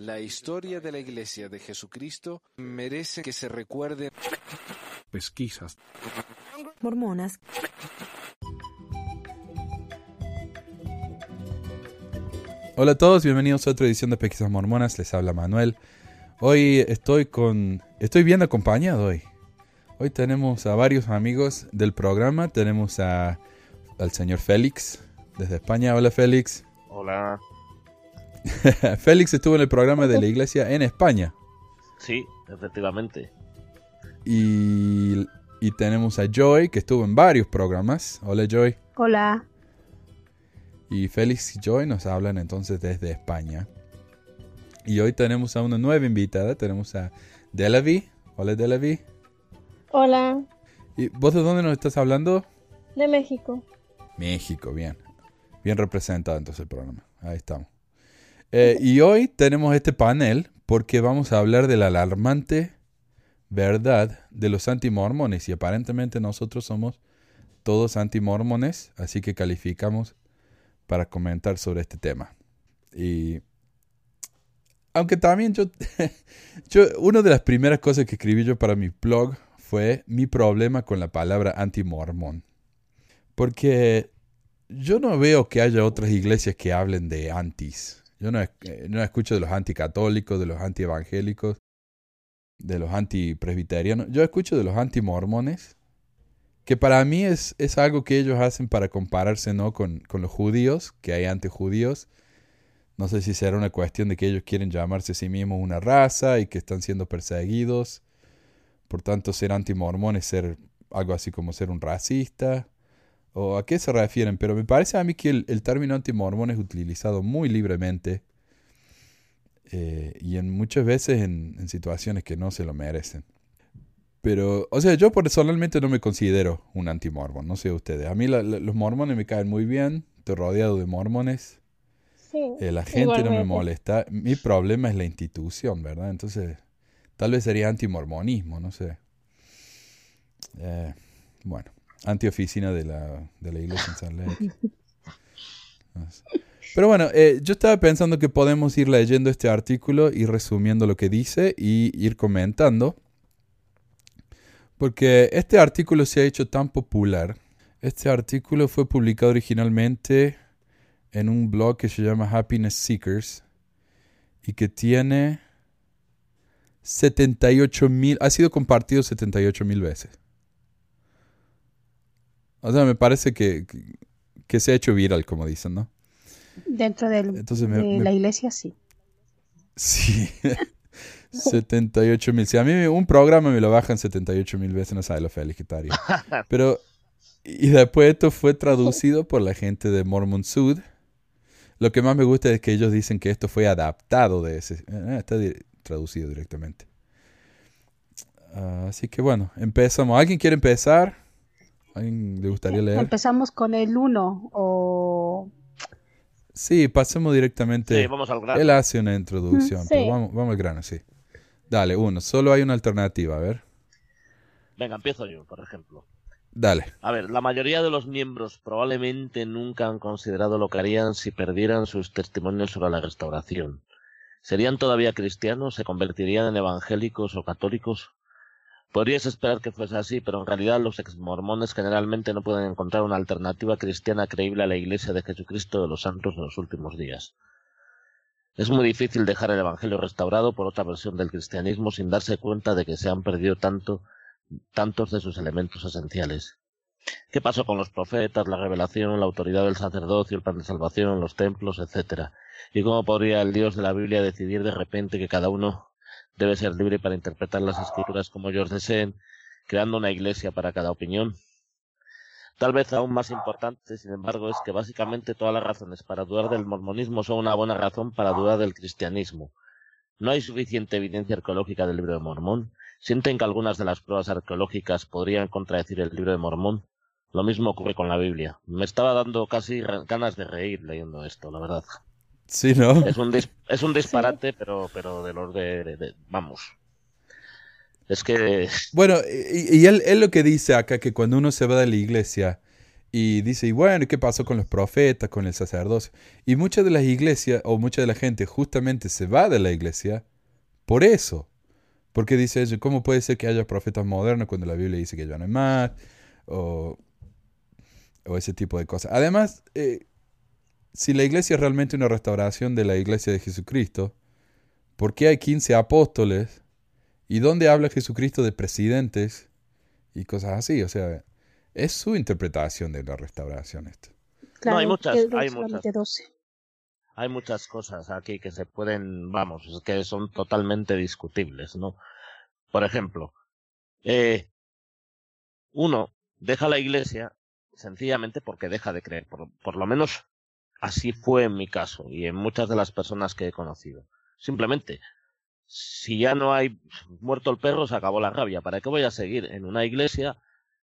La historia de la Iglesia de Jesucristo merece que se recuerde. Pesquisas. Mormonas. Hola a todos, bienvenidos a otra edición de Pesquisas Mormonas. Les habla Manuel. Hoy estoy con. Estoy bien acompañado hoy. Hoy tenemos a varios amigos del programa. Tenemos a, al señor Félix desde España. Hola Félix. Hola. Félix estuvo en el programa de la iglesia en España. Sí, efectivamente. Y, y tenemos a Joy, que estuvo en varios programas. Hola Joy. Hola. Y Félix y Joy nos hablan entonces desde España. Y hoy tenemos a una nueva invitada. Tenemos a Delavi. Hola Delavi. Hola, ¿Y vos de dónde nos estás hablando? de México. México, bien. Bien representado entonces el programa. Ahí estamos. Eh, y hoy tenemos este panel porque vamos a hablar de la alarmante verdad de los antimormones. Y aparentemente nosotros somos todos antimormones, así que calificamos para comentar sobre este tema. Y aunque también yo, yo, una de las primeras cosas que escribí yo para mi blog fue mi problema con la palabra antimormón. Porque yo no veo que haya otras iglesias que hablen de antis. Yo no, eh, no escucho de los anticatólicos, de los antievangélicos, de los antipresbiterianos. Yo escucho de los antimormones, que para mí es, es algo que ellos hacen para compararse ¿no? con, con los judíos, que hay antijudíos. No sé si será una cuestión de que ellos quieren llamarse a sí mismos una raza y que están siendo perseguidos. Por tanto, ser antimormón es ser algo así como ser un racista. ¿O a qué se refieren? Pero me parece a mí que el, el término antimormón es utilizado muy libremente eh, y en muchas veces en, en situaciones que no se lo merecen. Pero, o sea, yo personalmente no me considero un antimormón, no sé ustedes. A mí la- la- los mormones me caen muy bien, estoy rodeado de mormones. Sí. Eh, la gente no me igualmente. molesta. Mi problema es la institución, ¿verdad? Entonces, tal vez sería antimormonismo, no sé. Eh, bueno, antioficina de la, de la iglesia en San Lake. Pero bueno, eh, yo estaba pensando que podemos ir leyendo este artículo y resumiendo lo que dice y ir comentando. Porque este artículo se ha hecho tan popular. Este artículo fue publicado originalmente en un blog que se llama Happiness Seekers y que tiene 78 mil, ha sido compartido 78 mil veces. O sea, me parece que, que, se ha hecho viral, como dicen, ¿no? Dentro del- Entonces me- de me- la iglesia, sí. Sí, 78 mil. Si a mí un programa me lo bajan 78 mil veces, no sabe lo feliz que estaría. Pero, y después esto fue traducido por la gente de Mormon Sud. Lo que más me gusta es que ellos dicen que esto fue adaptado de ese. eh, está di- traducido directamente. Ah, así que bueno, empezamos. ¿Alguien quiere empezar? ¿Alguien le gustaría leer? Empezamos con el 1 o... Sí, pasemos directamente. Sí, vamos al grano. Él hace una introducción, Sí. pero vamos, vamos al grano, sí. Dale, uno. Solo hay una alternativa, a ver. Venga, empiezo yo, por ejemplo. Dale. A ver, la mayoría de los miembros probablemente nunca han considerado lo que harían si perdieran sus testimonios sobre la restauración. ¿Serían todavía cristianos? ¿Se convertirían en evangélicos o católicos? Podrías esperar que fuese así, pero en realidad los exmormones generalmente no pueden encontrar una alternativa cristiana creíble a la Iglesia de Jesucristo de los Santos de los últimos días. Es muy difícil dejar el Evangelio restaurado por otra versión del cristianismo sin darse cuenta de que se han perdido tanto tantos de sus elementos esenciales. ¿Qué pasó con los profetas, la revelación, la autoridad del sacerdocio, el plan de salvación, los templos, etcétera? ¿Y cómo podría el Dios de la Biblia decidir de repente que cada uno debe ser libre para interpretar las escrituras como ellos deseen, creando una iglesia para cada opinión? Tal vez aún más importante, sin embargo, es que básicamente todas las razones para dudar del mormonismo son una buena razón para dudar del cristianismo. No hay suficiente evidencia arqueológica del libro de Mormón, sienten que algunas de las pruebas arqueológicas podrían contradecir el libro de Mormón. Lo mismo ocurre con la Biblia. Me estaba dando casi ganas de reír leyendo esto, la verdad. Sí, ¿no? Es un, dis- es un disparate, pero, pero de los de, de- de- Vamos. Es que... Bueno, y, y él, él lo que dice acá, que cuando uno se va de la iglesia Y dice, y bueno, ¿y qué pasó con los profetas, con el sacerdocio? Y muchas de las iglesias, o mucha de la gente justamente se va de la iglesia por eso. Porque dice ¿cómo puede ser que haya profetas modernos cuando la Biblia dice que ya no hay más? O, o ese tipo de cosas. Además, eh, si la iglesia es realmente una restauración de la iglesia de Jesucristo, ¿por qué hay 15 apóstoles? ¿Y dónde habla Jesucristo de presidentes? Y cosas así. O sea, es su interpretación de la restauración esto. Claro, hay muchas- hay muchas. 12. Hay muchas cosas aquí que se pueden, vamos, que son totalmente discutibles, ¿no? Por ejemplo, eh, uno deja la iglesia sencillamente porque deja de creer. Por, por lo menos así fue en mi caso y en muchas de las personas que he conocido. Simplemente, si ya no hay muerto el perro, se acabó la rabia. ¿Para qué voy a seguir en una iglesia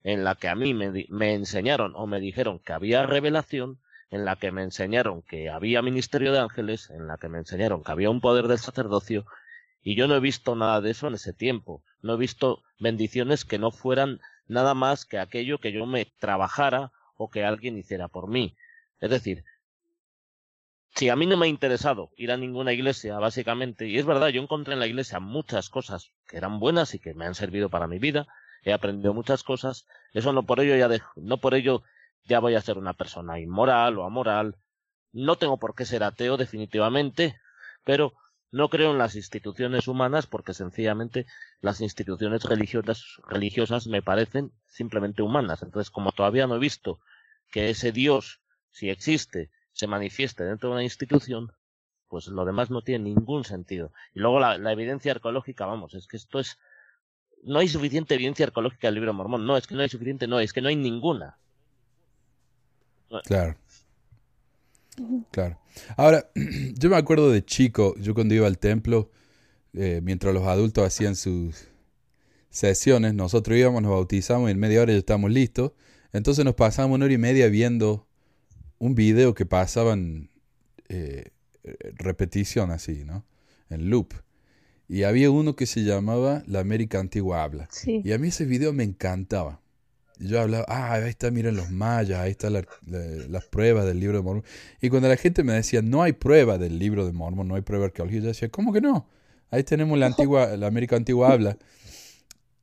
en la que a mí me, me enseñaron o me dijeron que había revelación, en la que me enseñaron que había ministerio de ángeles, en la que me enseñaron que había un poder del sacerdocio, y yo no he visto nada de eso en ese tiempo. No he visto bendiciones que no fueran nada más que aquello que yo me trabajara o que alguien hiciera por mí. Es decir, si a mí no me ha interesado ir a ninguna iglesia, básicamente, y es verdad, yo encontré en la iglesia muchas cosas que eran buenas y que me han servido para mi vida, he aprendido muchas cosas, eso no por ello ya dejo- no por ello ya voy a ser una persona inmoral o amoral. No tengo por qué ser ateo definitivamente, pero no creo en las instituciones humanas porque sencillamente las instituciones religiosas, religiosas me parecen simplemente humanas. Entonces, como todavía no he visto que ese Dios, si existe, se manifieste dentro de una institución, pues lo demás no tiene ningún sentido. Y luego la, la evidencia arqueológica, vamos, es que esto es... No hay suficiente evidencia arqueológica del libro mormón. No, es que no hay suficiente, no, es que no hay ninguna. Claro. Claro. Ahora, yo me acuerdo de chico, yo cuando iba al templo, eh, mientras los adultos hacían sus sesiones, nosotros íbamos, nos bautizamos y en media hora ya estábamos listos. Entonces nos pasábamos una hora y media viendo un video que pasaban eh, repetición así, ¿no? En loop. Y había uno que se llamaba La América Antigua Habla. Sí. Y a mí ese video me encantaba. Y yo hablaba, ah, ahí está, miren los mayas, ahí están la- la- las pruebas del libro de Mormón. Y cuando la gente me decía, no hay prueba del libro de Mormón, no hay prueba arqueológica, yo decía, ¿cómo que no? Ahí tenemos la antigua, la América Antigua habla.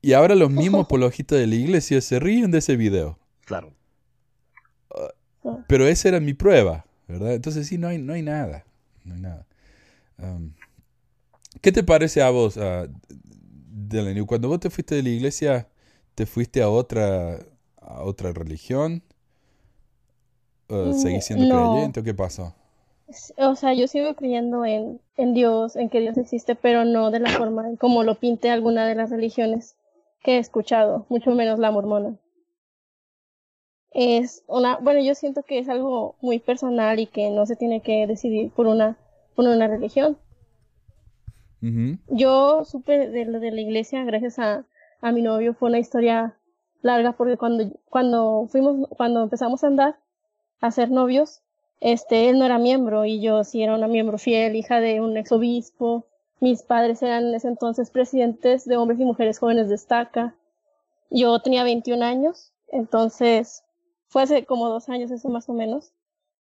Y ahora los mismos apologistas de la iglesia se ríen de ese video. Claro. Pero esa era mi prueba, ¿verdad? Entonces sí, no hay, no hay nada. No hay nada. Um, ¿Qué te parece a vos, uh, Delaney? Cuando vos te fuiste de la iglesia, ¿te fuiste a otra, a otra religión? Uh, ¿Seguís siendo no. creyente o qué pasó? O sea, yo sigo creyendo en, en Dios, en que Dios existe, pero no de la forma como lo pinte alguna de las religiones que he escuchado, mucho menos la mormona. Es una, bueno, yo siento que es algo muy personal y que no se tiene que decidir por una, por una religión. Yo supe de lo de la iglesia gracias a, a mi novio, fue una historia larga porque cuando, cuando fuimos, cuando empezamos a andar, a ser novios, este, él no era miembro y yo sí era una miembro fiel, hija de un ex obispo. Mis padres eran en ese entonces presidentes de hombres y mujeres jóvenes de estaca. Yo tenía 21 años, entonces fue hace como dos años eso más o menos.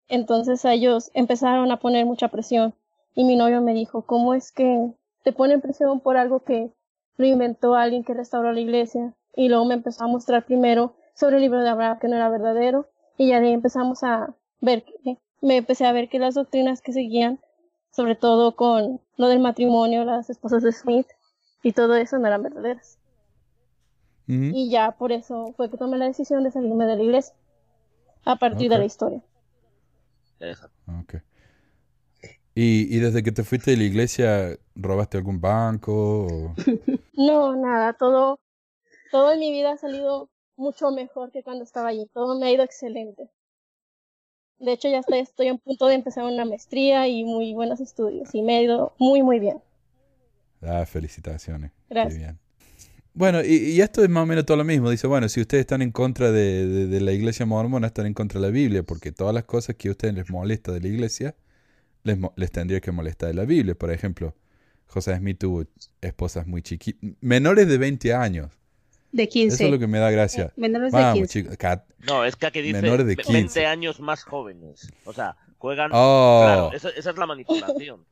Entonces a ellos empezaron a poner mucha presión y mi novio me dijo, ¿cómo es que te ponen presión por algo que lo inventó alguien que restauró la iglesia? Y luego me empezó a mostrar primero sobre el libro de Abraham que no era verdadero y ya de ahí empezamos a ver que me empecé a ver que las doctrinas que seguían, sobre todo con lo del matrimonio, las esposas de Smith y todo eso no eran verdaderas. Y ya por eso fue que tomé la decisión de salirme de la iglesia a partir de la historia. Exacto. Ok. ¿Y, y desde que te fuiste de la iglesia, robaste algún banco? o- No, nada, todo, todo en mi vida ha salido mucho mejor que cuando estaba allí. Todo me ha ido excelente. De hecho, ya estoy, estoy en punto de empezar una maestría y muy buenos estudios. Y me ha ido muy, muy bien. Ah, felicitaciones. Qué Gracias. bien. Bueno, y, y esto es más o menos todo lo mismo. Dice, bueno, si ustedes están en contra de, de- de la iglesia mormona, están en contra de la Biblia, porque todas las cosas que a ustedes les molesta de la iglesia, les, mo- les tendría que molestar de la Biblia. Por ejemplo, José Smith tuvo esposas muy chiquitas, menores de 20 años. De 15. Eso es lo que me da gracia. Menores de Vamos, 15. chicos. cat- No, es que aquí dice Menores de ve- 15. 20 años más jóvenes. O sea, juegan. Oh. Claro, esa, esa es la manipulación.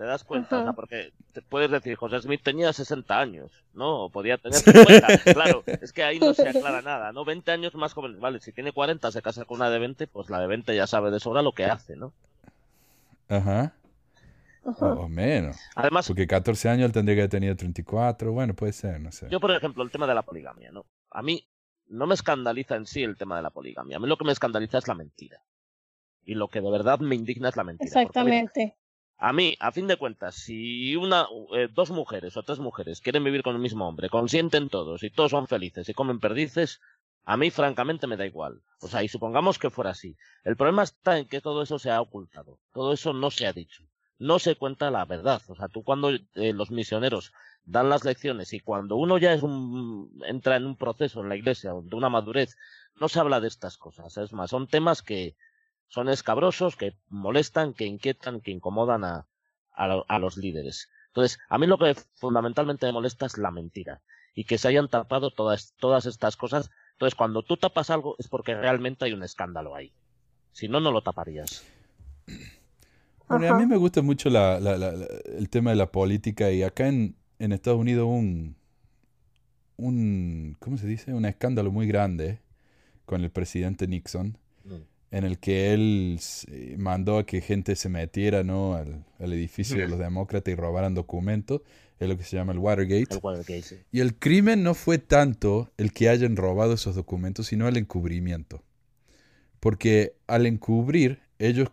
¿Te das cuenta? O sea, Ajá. porque te puedes decir, José Smith tenía 60 años, ¿no? O podía tener 50. claro, es que ahí no se aclara nada, ¿no? 20 años más jóvenes. Vale, si tiene 40, se casa con una de 20, pues la de 20 ya sabe de sobra lo que hace, ¿no? Ajá. O, o menos. Además, Porque 14 años él tendría que haber tenido 34. Bueno, puede ser, no sé. Yo, por ejemplo, el tema de la poligamia, ¿no? A mí no me escandaliza en sí el tema de la poligamia. A mí lo que me escandaliza es la mentira. Y lo que de verdad me indigna es la mentira. Exactamente. A mí, a fin de cuentas, si una, eh, dos mujeres o tres mujeres quieren vivir con el mismo hombre, consienten todos y todos son felices y comen perdices, a mí francamente me da igual. O sea, y supongamos que fuera así. El problema está en que todo eso se ha ocultado. Todo eso no se ha dicho. No se cuenta la verdad. O sea, tú cuando eh, los misioneros dan las lecciones y cuando uno ya es un, entra en un proceso en la iglesia de una madurez, no se habla de estas cosas. Es más, son temas que son escabrosos, que molestan, que inquietan, que incomodan a, a, lo- a los líderes. Entonces, a mí lo que fundamentalmente me molesta es la mentira y que se hayan tapado todas, todas estas cosas. Entonces, cuando tú tapas algo es porque realmente hay un escándalo ahí. Si no, no lo taparías. Bueno, a mí me gusta mucho la- la- la- la- el tema de la política y acá en, en Estados Unidos un, un, ¿cómo se dice? Un escándalo muy grande con el presidente Nixon Mm. En el que él s- mandó a que gente se metiera ¿no? al, al edificio de los demócratas y robaran documentos, es lo que se llama el Watergate. El Watergate, sí. Y el crimen no fue tanto el que hayan robado esos documentos, sino el encubrimiento. Porque al encubrir, ellos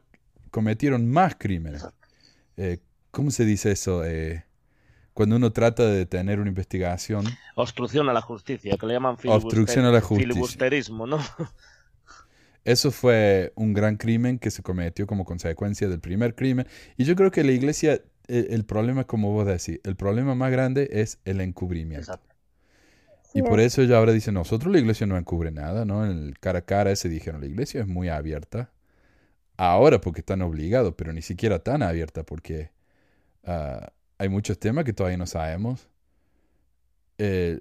cometieron más crímenes. Eh, ¿Cómo se dice eso? Eh, cuando uno trata de detener una investigación. Obstrucción a la justicia, que le llaman Obstrucción a la justicia. filibusterismo, ¿no? Eso fue un gran crimen que se cometió como consecuencia del primer crimen. Y yo creo que la iglesia, eh, el problema, como vos decís, el problema más grande es el encubrimiento. Exacto. Y por es. eso ella ahora dice, nosotros la iglesia no encubre nada, ¿no? En el cara a cara ese dijeron, la iglesia es muy abierta. Ahora porque están obligados, pero ni siquiera tan abierta porque ah, hay muchos temas que todavía no sabemos. Eh,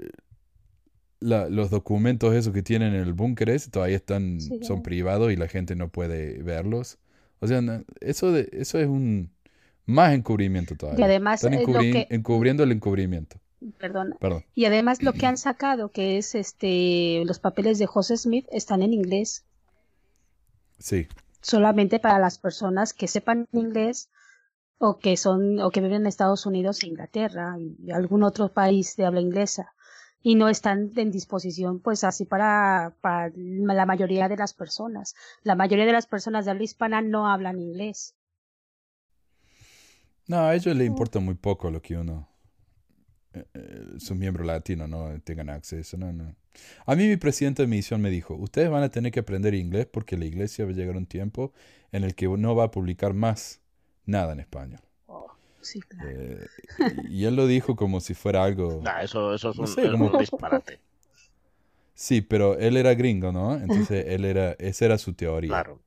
la- los documentos esos que tienen en el búnker ese todavía están, Sí. son privados y la gente no puede verlos. O sea, no- eso, de, eso es un más encubrimiento todavía. además, Están lo encubri- que- encubriendo el encubrimiento. Perdón. Perdón. Y además lo que han sacado, que es este los papeles de José Smith, están en inglés. Sí. Solamente para las personas que sepan inglés o que son o que viven en Estados Unidos, Inglaterra y algún otro país de habla inglesa y no están en disposición pues así para, para la mayoría de las personas. La mayoría de las personas de habla hispana no hablan inglés. No, a ellos les importa muy poco lo que uno, eh, eh, sus miembros latinos, no tengan acceso. No, no. A mí mi presidente de misión me dijo, ustedes van a tener que aprender inglés porque la iglesia va a llegar un tiempo en el que no va a publicar más nada en español. Sí, claro. Eh, y él lo dijo como si fuera algo... Nah, eso, eso es No un, sé, es como- un disparate. Sí, pero él era gringo, ¿no? Entonces él era, esa era su teoría. Claro,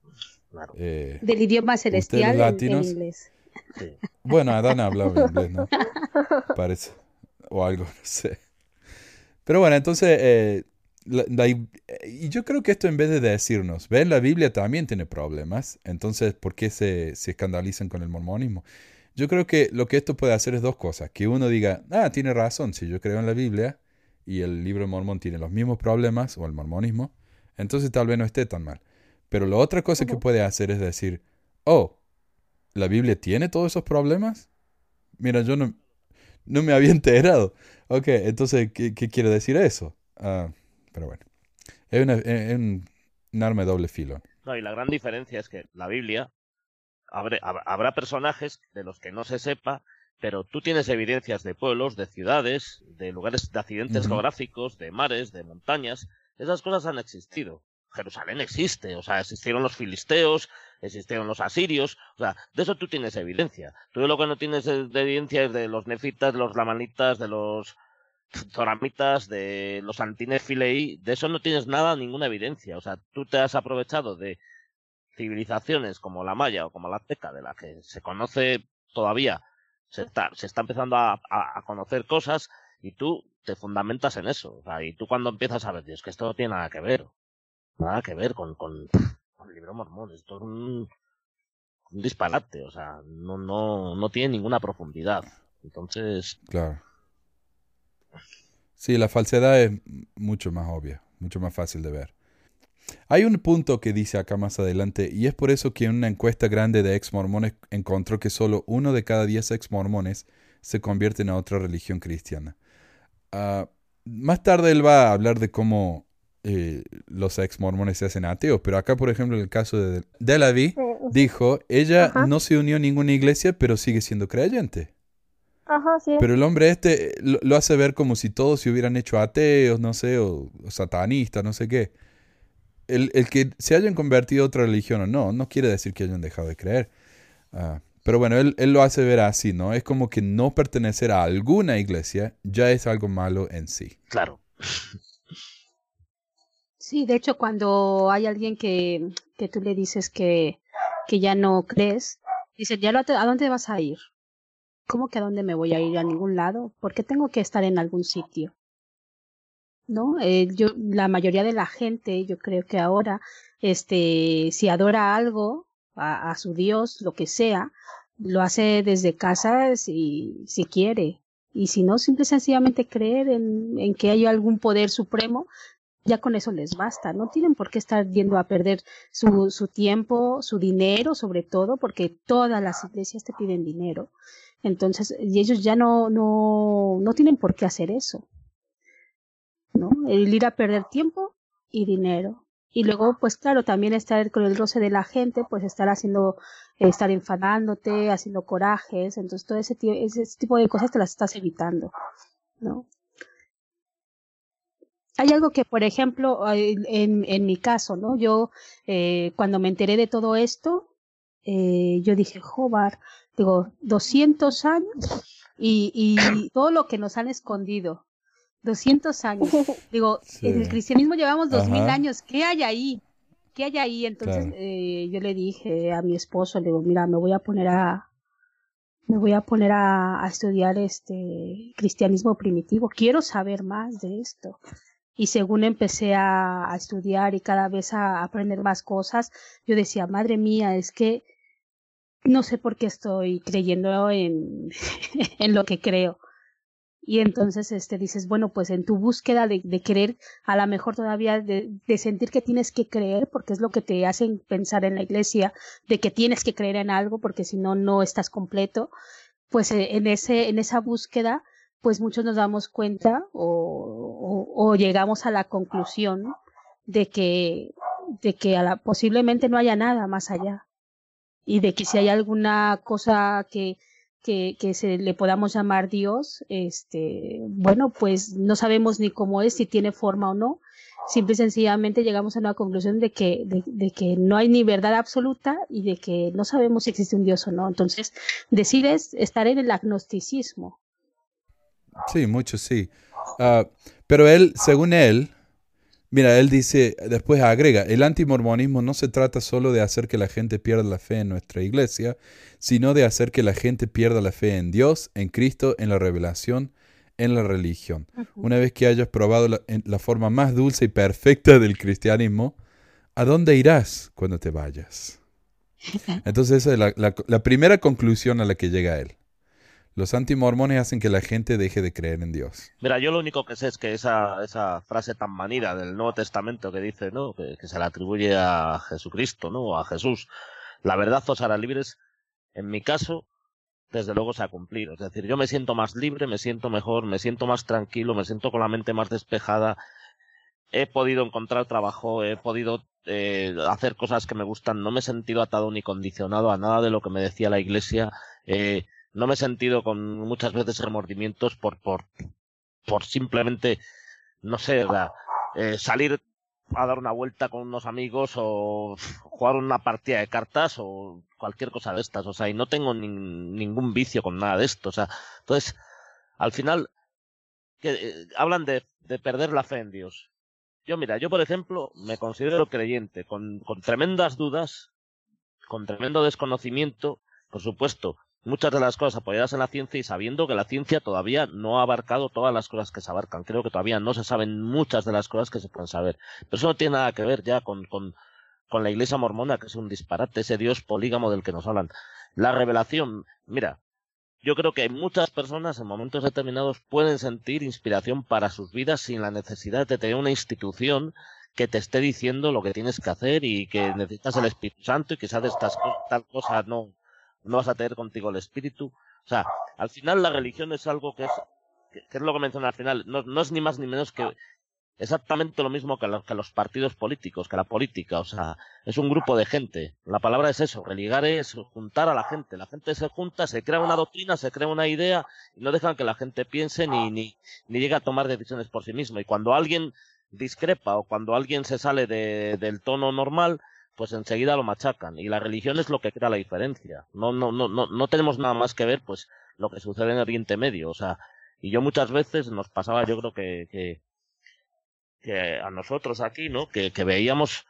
claro. Eh, Del idioma celestial en- en latinos? inglés. Sí. Bueno, Adán hablaba inglés, ¿no? Parece. O algo, no sé. Pero bueno, entonces, eh, la- la- y yo creo que esto en vez de decirnos, ven, la Biblia también tiene problemas, entonces, ¿por qué se, se escandalizan con el mormonismo? Yo creo que lo que esto puede hacer es dos cosas. Que uno diga, ah, tiene razón, si yo creo en la Biblia y el libro de Mormón tiene los mismos problemas, o el mormonismo, entonces tal vez no esté tan mal. Pero la otra cosa que puede hacer es decir, oh, ¿la Biblia tiene todos esos problemas? Mira, yo no, no me había enterado. Ok, entonces, ¿qué, qué quiere decir eso? Ah, pero bueno, es, una- es- es un, un arma de doble filo. No, y la gran diferencia es que la Biblia habrá, hab- habrá personajes de los que no se sepa, pero tú tienes evidencias de pueblos, de ciudades, de lugares, de accidentes geográficos, de mares, de montañas. Esas cosas han existido. Jerusalén existe, o sea, existieron los filisteos, existieron los asirios, o sea, de eso tú tienes evidencia. Tú lo que no tienes de de evidencia es de los nefitas, de los lamanitas, de los zoramitas, de los antinefilei, de eso no tienes nada, ninguna evidencia. O sea, tú te has aprovechado de civilizaciones como la maya o como la azteca, de la que se conoce todavía, se está, se está empezando a, a- conocer cosas, y tú te fundamentas en eso. O sea, y tú cuando empiezas a ver, Dios, que esto no tiene nada que ver. Nada que ver con, con, con el libro mormón. Esto es un, un disparate. O sea, no, no, no tiene ninguna profundidad. Entonces, Claro. Sí, la falsedad es mucho más obvia, mucho más fácil de ver. Hay un punto que dice acá más adelante, y es por eso que en una encuesta grande de ex mormones encontró que solo uno de cada diez ex mormones se convierte en otra religión cristiana. Ah, más tarde él va a hablar de cómo eh, los ex mormones se hacen ateos, pero acá, por ejemplo, en el caso de Delaví, dijo, ella Ajá. no se unió a ninguna iglesia, pero sigue siendo creyente. Ajá, sí. Pero el hombre este lo, lo hace ver como si todos se hubieran hecho ateos, no sé, o, o satanistas, no sé qué. El, el que se hayan convertido a otra religión o no, no quiere decir que hayan dejado de creer. Ah, pero bueno, él, él lo hace ver así, ¿no? Es como que no pertenecer a alguna iglesia ya es algo malo en sí. claro. Sí, de hecho, cuando hay alguien que, que tú le dices que, que ya no crees, dice, ¿ya lo- a dónde vas a ir? ¿Cómo que a dónde me voy a ir? ¿A ningún lado? ¿Por qué tengo que estar en algún sitio? ¿No? Eh, yo, la mayoría de la gente, yo creo que ahora, este, si adora algo, a, a su Dios, lo que sea, lo hace desde casa si, si quiere. Y si no, simple y sencillamente creer en, en que hay algún poder supremo ya con eso les basta. No tienen por qué estar yendo a perder su, su tiempo, su dinero, sobre todo, porque todas las iglesias te piden dinero. Entonces, y ellos ya no, no, no tienen por qué hacer eso. ¿No? El ir a perder tiempo y dinero. Y luego, pues claro, también estar con el roce de la gente, pues estar haciendo, estar enfadándote, haciendo corajes. Entonces, todo ese, ese tipo de cosas te las estás evitando. ¿No? Hay algo que, por ejemplo, en, en mi caso, ¿no? Yo, eh, cuando me enteré de todo esto, eh, yo dije, joder, digo, 200 años y, y todo lo que nos han escondido. 200 años. Digo, Sí. en el cristianismo llevamos 2000 Ajá. años. ¿Qué hay ahí? ¿Qué hay ahí? Entonces, Claro. eh, yo le dije a mi esposo, le digo, mira, me voy a poner a, me voy a poner a, a estudiar este cristianismo primitivo. Quiero saber más de esto. Y según empecé a, a estudiar y cada vez a aprender más cosas, yo decía, madre mía, es que no sé por qué estoy creyendo en, en lo que creo. Y entonces este dices, bueno, pues en tu búsqueda de, de querer, a lo mejor todavía de, sentir que tienes que creer, porque es lo que te hacen pensar en la iglesia, de que tienes que creer en algo, porque si no, no estás completo, pues eh, en ese, en esa búsqueda, pues muchos nos damos cuenta o, o, o llegamos a la conclusión de que, de que a la, posiblemente no haya nada más allá. Y de que si hay alguna cosa que, que, que se le podamos llamar Dios, este, bueno, pues no sabemos ni cómo es, si tiene forma o no. Simple y sencillamente llegamos a una conclusión de que, de, que no hay ni verdad absoluta y de que no sabemos si existe un Dios o no. Entonces, decides estar en el agnosticismo. Sí, mucho sí. Ah, pero él, según él, mira, él dice, después agrega, el antimormonismo no se trata solo de hacer que la gente pierda la fe en nuestra iglesia, sino de hacer que la gente pierda la fe en Dios, en Cristo, en la revelación, en la religión. Una vez que hayas probado la, forma más dulce y perfecta del cristianismo, ¿a dónde irás cuando te vayas? Entonces esa es la, la- la primera conclusión a la que llega él. Los antimormones hacen que la gente deje de creer en Dios. Mira, yo lo único que sé es que esa, esa frase tan manida del Nuevo Testamento que dice, ¿no? Que, se le atribuye a Jesucristo, ¿no? A Jesús. La verdad os hará libres. En mi caso, desde luego se ha cumplido. Es decir, yo me siento más libre, me siento mejor, me siento más tranquilo, me siento con la mente más despejada. He podido encontrar trabajo, he podido eh, hacer cosas que me gustan. No me he sentido atado ni condicionado a nada de lo que me decía la Iglesia. Eh, no me he sentido con muchas veces remordimientos por, por, por simplemente, no sé, eh, salir a dar una vuelta con unos amigos o jugar una partida de cartas o cualquier cosa de estas. O sea, y no tengo nin- ningún vicio con nada de esto. O sea, entonces, al final, que, eh, hablan de, de perder la fe en Dios. Yo, mira, yo por ejemplo, me considero creyente, con, con tremendas dudas, con tremendo desconocimiento, por supuesto, muchas de las cosas apoyadas en la ciencia y sabiendo que la ciencia todavía no ha abarcado todas las cosas que se abarcan. Creo que todavía no se saben muchas de las cosas que se pueden saber. Pero eso no tiene nada que ver ya con, con, con la iglesia mormona, que es un disparate, ese dios polígamo del que nos hablan. La revelación, mira, yo creo que muchas personas en momentos determinados pueden sentir inspiración para sus vidas sin la necesidad de tener una institución que te esté diciendo lo que tienes que hacer y que necesitas el Espíritu Santo y si haces estas tal cosa no, no vas a tener contigo el Espíritu. O sea, al final la religión es algo que es, que, es lo que menciona al final, no, no es ni más ni menos que exactamente lo mismo que, los partidos políticos, que la política, o sea, es un grupo de gente. La palabra es eso, religar es juntar a la gente. La gente se junta, se crea una doctrina, se crea una idea y no dejan que la gente piense ni, ni, ni llegue a tomar decisiones por sí mismo. Y cuando alguien discrepa o cuando alguien se sale de, del tono normal, pues enseguida lo machacan. Y la religión es lo que crea la diferencia. No, no, no, no, no tenemos nada más que ver, pues, lo que sucede en Oriente Medio. O sea, y yo muchas veces nos pasaba, yo creo que, que que a nosotros aquí, ¿no? Que, que veíamos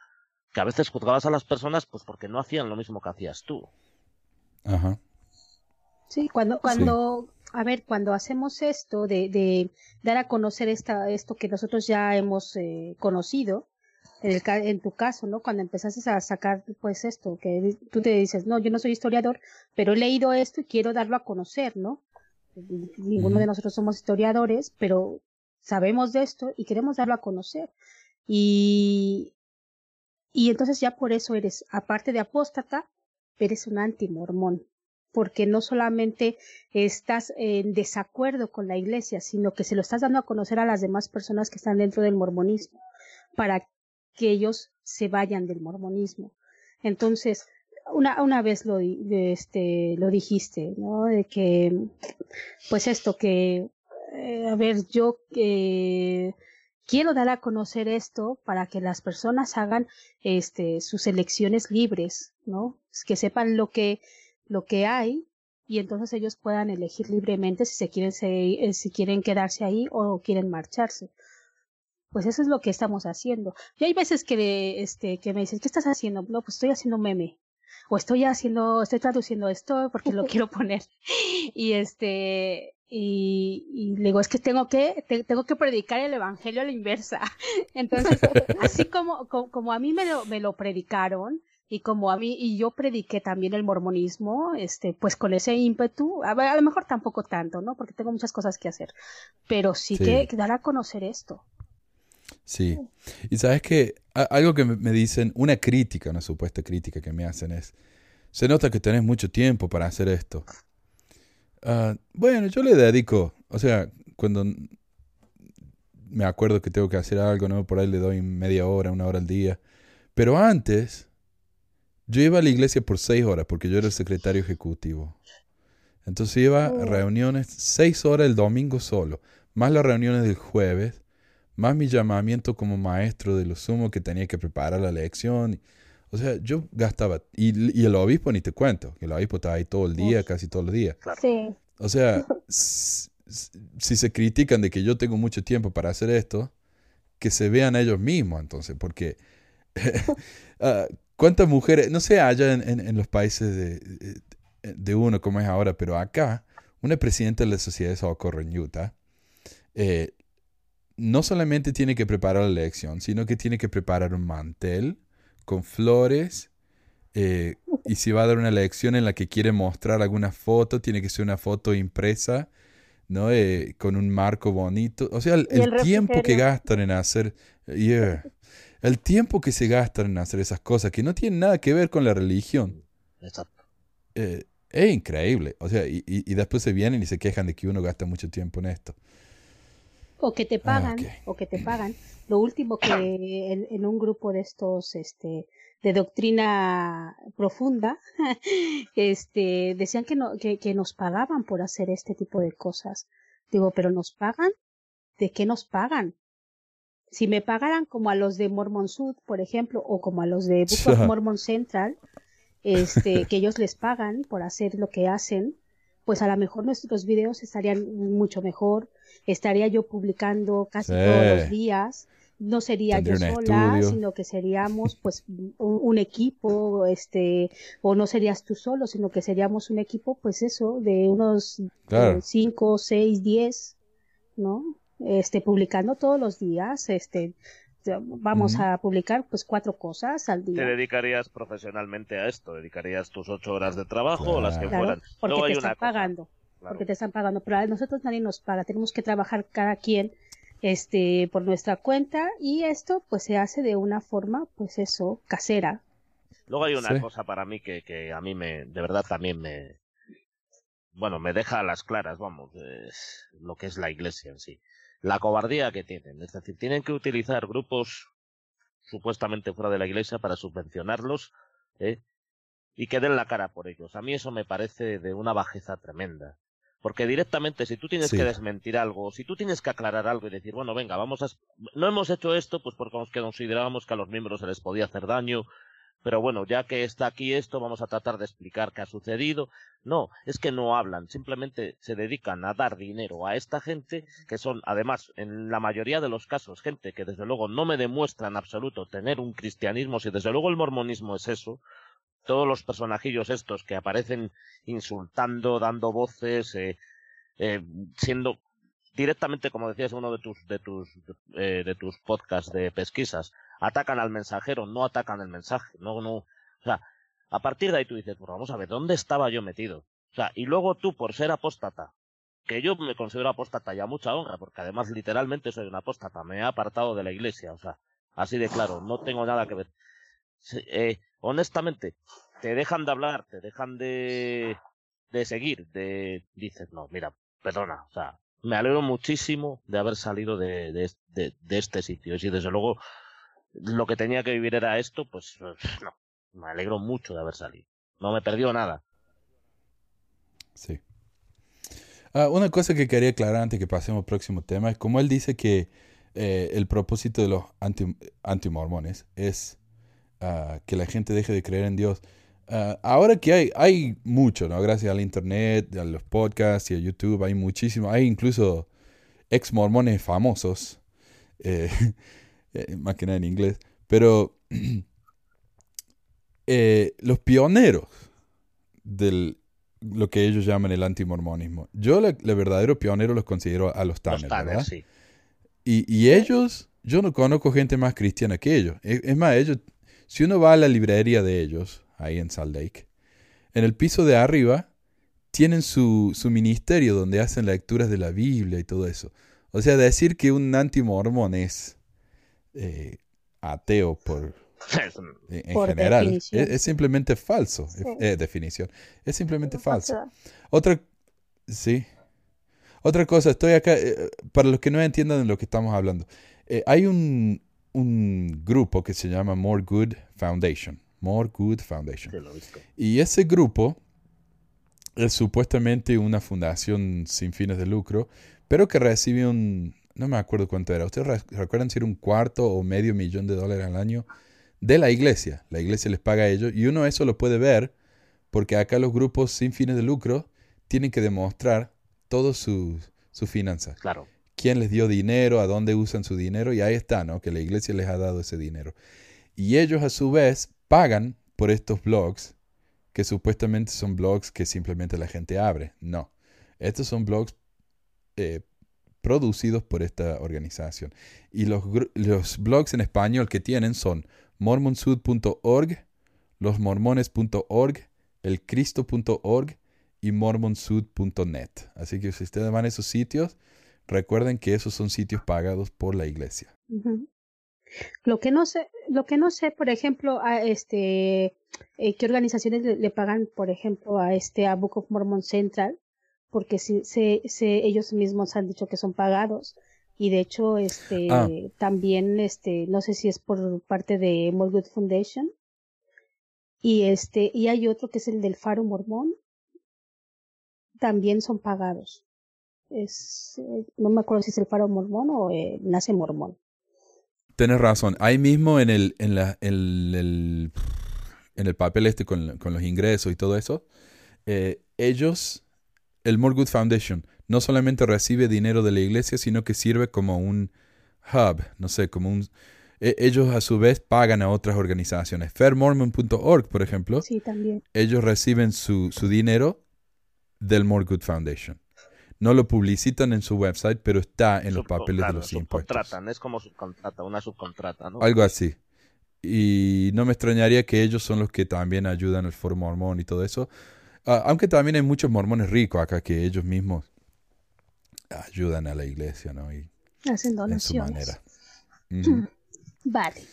que a veces juzgabas a las personas pues porque no hacían lo mismo que hacías tú. Ajá. Sí, cuando, cuando, a ver, cuando hacemos esto de, de dar a conocer esta, esto que nosotros ya hemos eh, conocido, en, el, en tu caso, ¿no? Cuando empezaste a sacar, pues esto, que tú te dices, no, yo no soy historiador, pero he leído esto y quiero darlo a conocer, ¿no? Ninguno de nosotros somos historiadores, pero sabemos de esto y queremos darlo a conocer. Y, y entonces ya por eso eres, aparte de apóstata, eres un antimormón, porque no solamente estás en desacuerdo con la iglesia, sino que se lo estás dando a conocer a las demás personas que están dentro del mormonismo, para que ellos se vayan del mormonismo. Entonces, una, una vez lo, este, lo dijiste, ¿no? De que, pues esto, que eh, a ver, yo eh, quiero dar a conocer esto para que las personas hagan este, sus elecciones libres, ¿no? Que sepan lo que, lo que hay y entonces ellos puedan elegir libremente si se quieren, eh, si quieren quedarse ahí o quieren marcharse. Pues eso es lo que estamos haciendo. Y hay veces que, este, que me dicen, ¿qué estás haciendo? No, pues estoy haciendo meme o estoy haciendo, estoy traduciendo esto porque lo quiero poner. Y este, y, y, le digo, es que tengo que, tengo que predicar el evangelio a la inversa. Entonces, así como, como, a mí me lo, me lo predicaron, y como a mí, y yo prediqué también el mormonismo, este, pues con ese ímpetu, a, a lo mejor tampoco tanto, ¿no? Porque tengo muchas cosas que hacer, pero sí, Que, que, dar a conocer esto. Sí. Y sabes que algo que me dicen, una crítica, una supuesta crítica que me hacen es, se nota que tenés mucho tiempo para hacer esto. Uh, bueno, yo le dedico, o sea, cuando me acuerdo que tengo que hacer algo, ¿no? Por ahí le doy media hora, una hora al día. Pero antes, yo iba a la iglesia por seis horas porque yo era el secretario ejecutivo. Entonces iba a oh. reuniones seis horas el domingo solo, más las reuniones del jueves, más mi llamamiento como maestro de lo sumo que tenía que preparar la lección. O sea, yo gastaba, y, el obispo ni te cuento, que el obispo estaba ahí todo el día, casi todos los días. Sí. O sea, si, se critican de que yo tengo mucho tiempo para hacer esto, que se vean ellos mismos entonces, porque uh, cuántas mujeres, no sé allá en, en, los países de, de, uno como es ahora, pero acá, una presidenta de la Sociedad de Socorro en Utah, eh, no solamente tiene que preparar la lección, sino que tiene que preparar un mantel, con flores. Eh, y si va a dar una lección en la que quiere mostrar alguna foto, tiene que ser una foto impresa, ¿no? Eh, con un marco bonito. O sea, el, tiempo que gastan en hacer... el tiempo que se gastan en hacer esas cosas que no tienen nada que ver con la religión. Eh, es increíble. O sea, y, y, después se vienen y se quejan de que uno gasta mucho tiempo en esto. O que te ah, pagan, o que te pagan. Lo último que en, un grupo de estos, este, de doctrina profunda, este, decían que, no, que, que nos pagaban por hacer este tipo de cosas. Digo, pero ¿nos pagan? ¿De qué nos pagan? Si me pagaran como a los de Mormon Sud, por ejemplo, o como a los de Book of Mormon Central, este, que ellos les pagan por hacer lo que hacen, pues a lo mejor nuestros videos estarían mucho mejor, estaría yo publicando casi todos los días no sería yo sola, estudio. sino que seríamos pues un, un equipo, este, o no serías tú solo, sino que seríamos un equipo, pues eso, de unos Claro. eh, cinco, seis, diez, ¿no? Este, publicando todos los días, este, vamos a publicar pues cuatro cosas al Te día. dedicarías profesionalmente a esto, dedicarías tus ocho horas de trabajo o las que Claro, fueran. porque Luego te hay están una cosa, pagando. Claro. porque te están pagando, pero a nosotros nadie nos paga, tenemos que trabajar cada quien este por nuestra cuenta y esto pues se hace de una forma pues eso casera. Luego hay una Sí. cosa para mí que, que a mí me, de verdad también me, bueno, me deja a las claras, vamos, es lo que es la iglesia en sí. La cobardía que tienen, es decir, tienen que utilizar grupos supuestamente fuera de la iglesia para subvencionarlos, ¿eh? y que den la cara por ellos. A mí eso me parece de una bajeza tremenda. Porque directamente, si tú tienes Sí. que desmentir algo, si tú tienes que aclarar algo y decir, bueno, venga, vamos a... No hemos hecho esto, pues porque considerábamos que a los miembros se les podía hacer daño, pero bueno, ya que está aquí esto, vamos a tratar de explicar qué ha sucedido. No, es que no hablan, simplemente se dedican a dar dinero a esta gente, que son, además, en la mayoría de los casos, gente que desde luego no me demuestra en absoluto tener un cristianismo, si desde luego el mormonismo es eso, todos los personajillos estos que aparecen insultando, dando voces, eh, eh, siendo directamente, como decías en uno de tus, de tus, eh, de tus podcasts de pesquisas, atacan al mensajero, no atacan el mensaje, no, no, o sea, a partir de ahí tú dices, pues vamos a ver, ¿dónde estaba yo metido? O sea, y luego tú, por ser apóstata, que yo me considero apóstata y a mucha honra, porque además literalmente soy un apóstata, me he apartado de la iglesia, o sea, así de claro, no tengo nada que ver. Eh, honestamente, te dejan de hablar, te dejan de, de seguir, de, dices, no, mira, perdona, o sea, me alegro muchísimo de haber salido de, de, de, este sitio. Y si desde luego lo que tenía que vivir era esto, pues no, me alegro mucho de haber salido. No me perdió nada. Sí. Ah, una cosa que quería aclarar antes que pasemos al próximo tema es como él dice que eh, el propósito de los anti, antimormones es ah, que la gente deje de creer en Dios. Ah, ahora que hay, hay mucho, ¿no? Gracias al internet, a los podcasts y a YouTube, hay muchísimo, hay incluso ex mormones famosos, eh, eh, más que nada en inglés, pero eh, los pioneros del lo que ellos llaman el antimormonismo. Yo, la, la verdadero pionero los considero a los Tanner, Los Tanner, ¿verdad? sí. Y, y ellos, yo no conozco gente más cristiana que ellos. Es, es más, ellos, si uno va a la librería de ellos, ahí en Salt Lake, en el piso de arriba tienen su, su ministerio donde hacen lecturas de la Biblia y todo eso. O sea, decir que un antimormón es eh, ateo por, en Por general es, es simplemente falso. Sí. Eh, definición. Es simplemente falso. Falsedad. Otra, sí. Otra cosa, estoy acá, eh, para los que no entiendan de lo que estamos hablando, eh, hay un, un grupo que se llama More Good Foundation. More Good Foundation. Y ese grupo es supuestamente una fundación sin fines de lucro, pero que recibe un, no me acuerdo cuánto era, ¿ustedes re- recuerdan si era un cuarto o medio millón de dólares al año de la iglesia? La iglesia les paga a ellos y uno eso lo puede ver porque acá los grupos sin fines de lucro tienen que demostrar todas sus, sus finanzas. Claro. Quién les dio dinero, a dónde usan su dinero, y ahí está, ¿no? Que la iglesia les ha dado ese dinero. Y ellos a su vez pagan por estos blogs, que supuestamente son blogs que simplemente la gente abre. No, estos son blogs eh, producidos por esta organización. Y los, los blogs en español que tienen son mormonsud.org, losmormones.org, elcristo.org y mormonsud.net. Así que si ustedes van a esos sitios, recuerden que esos son sitios pagados por la iglesia. Lo que no sé, lo que no sé, por ejemplo, a este, eh, qué organizaciones le, le pagan, por ejemplo, a este a Book of Mormon Central, porque sí, se, se- ellos mismos han dicho que son pagados y de hecho, este, Ah. también, este, no sé si es por parte de More Good Foundation y este y hay otro que es el del Faro Mormón, también son pagados. Es, no me acuerdo si es el Faro Mormón o eh, Nace Mormón. Tienes razón. Ahí mismo en el, en la, en el, en el papel este con, con los ingresos y todo eso, eh, ellos, el More Good Foundation, no solamente recibe dinero de la iglesia, sino que sirve como un, hub, no sé, como un... e- Ellos a su vez pagan a otras organizaciones. Fairmormon.org, por ejemplo, Sí, también. ellos reciben su, su dinero del More Good Foundation. No lo publicitan en su website, pero está en los papeles de los impuestos. subcontratan, es como subcontrata, una subcontrata, ¿no? Algo así. Y no me extrañaría que ellos son los que también ayudan al foro mormón y todo eso. Ah, aunque también hay muchos mormones ricos acá que ellos mismos ayudan a la iglesia, ¿no? Y Hacen en su donaciones. manera. Vale.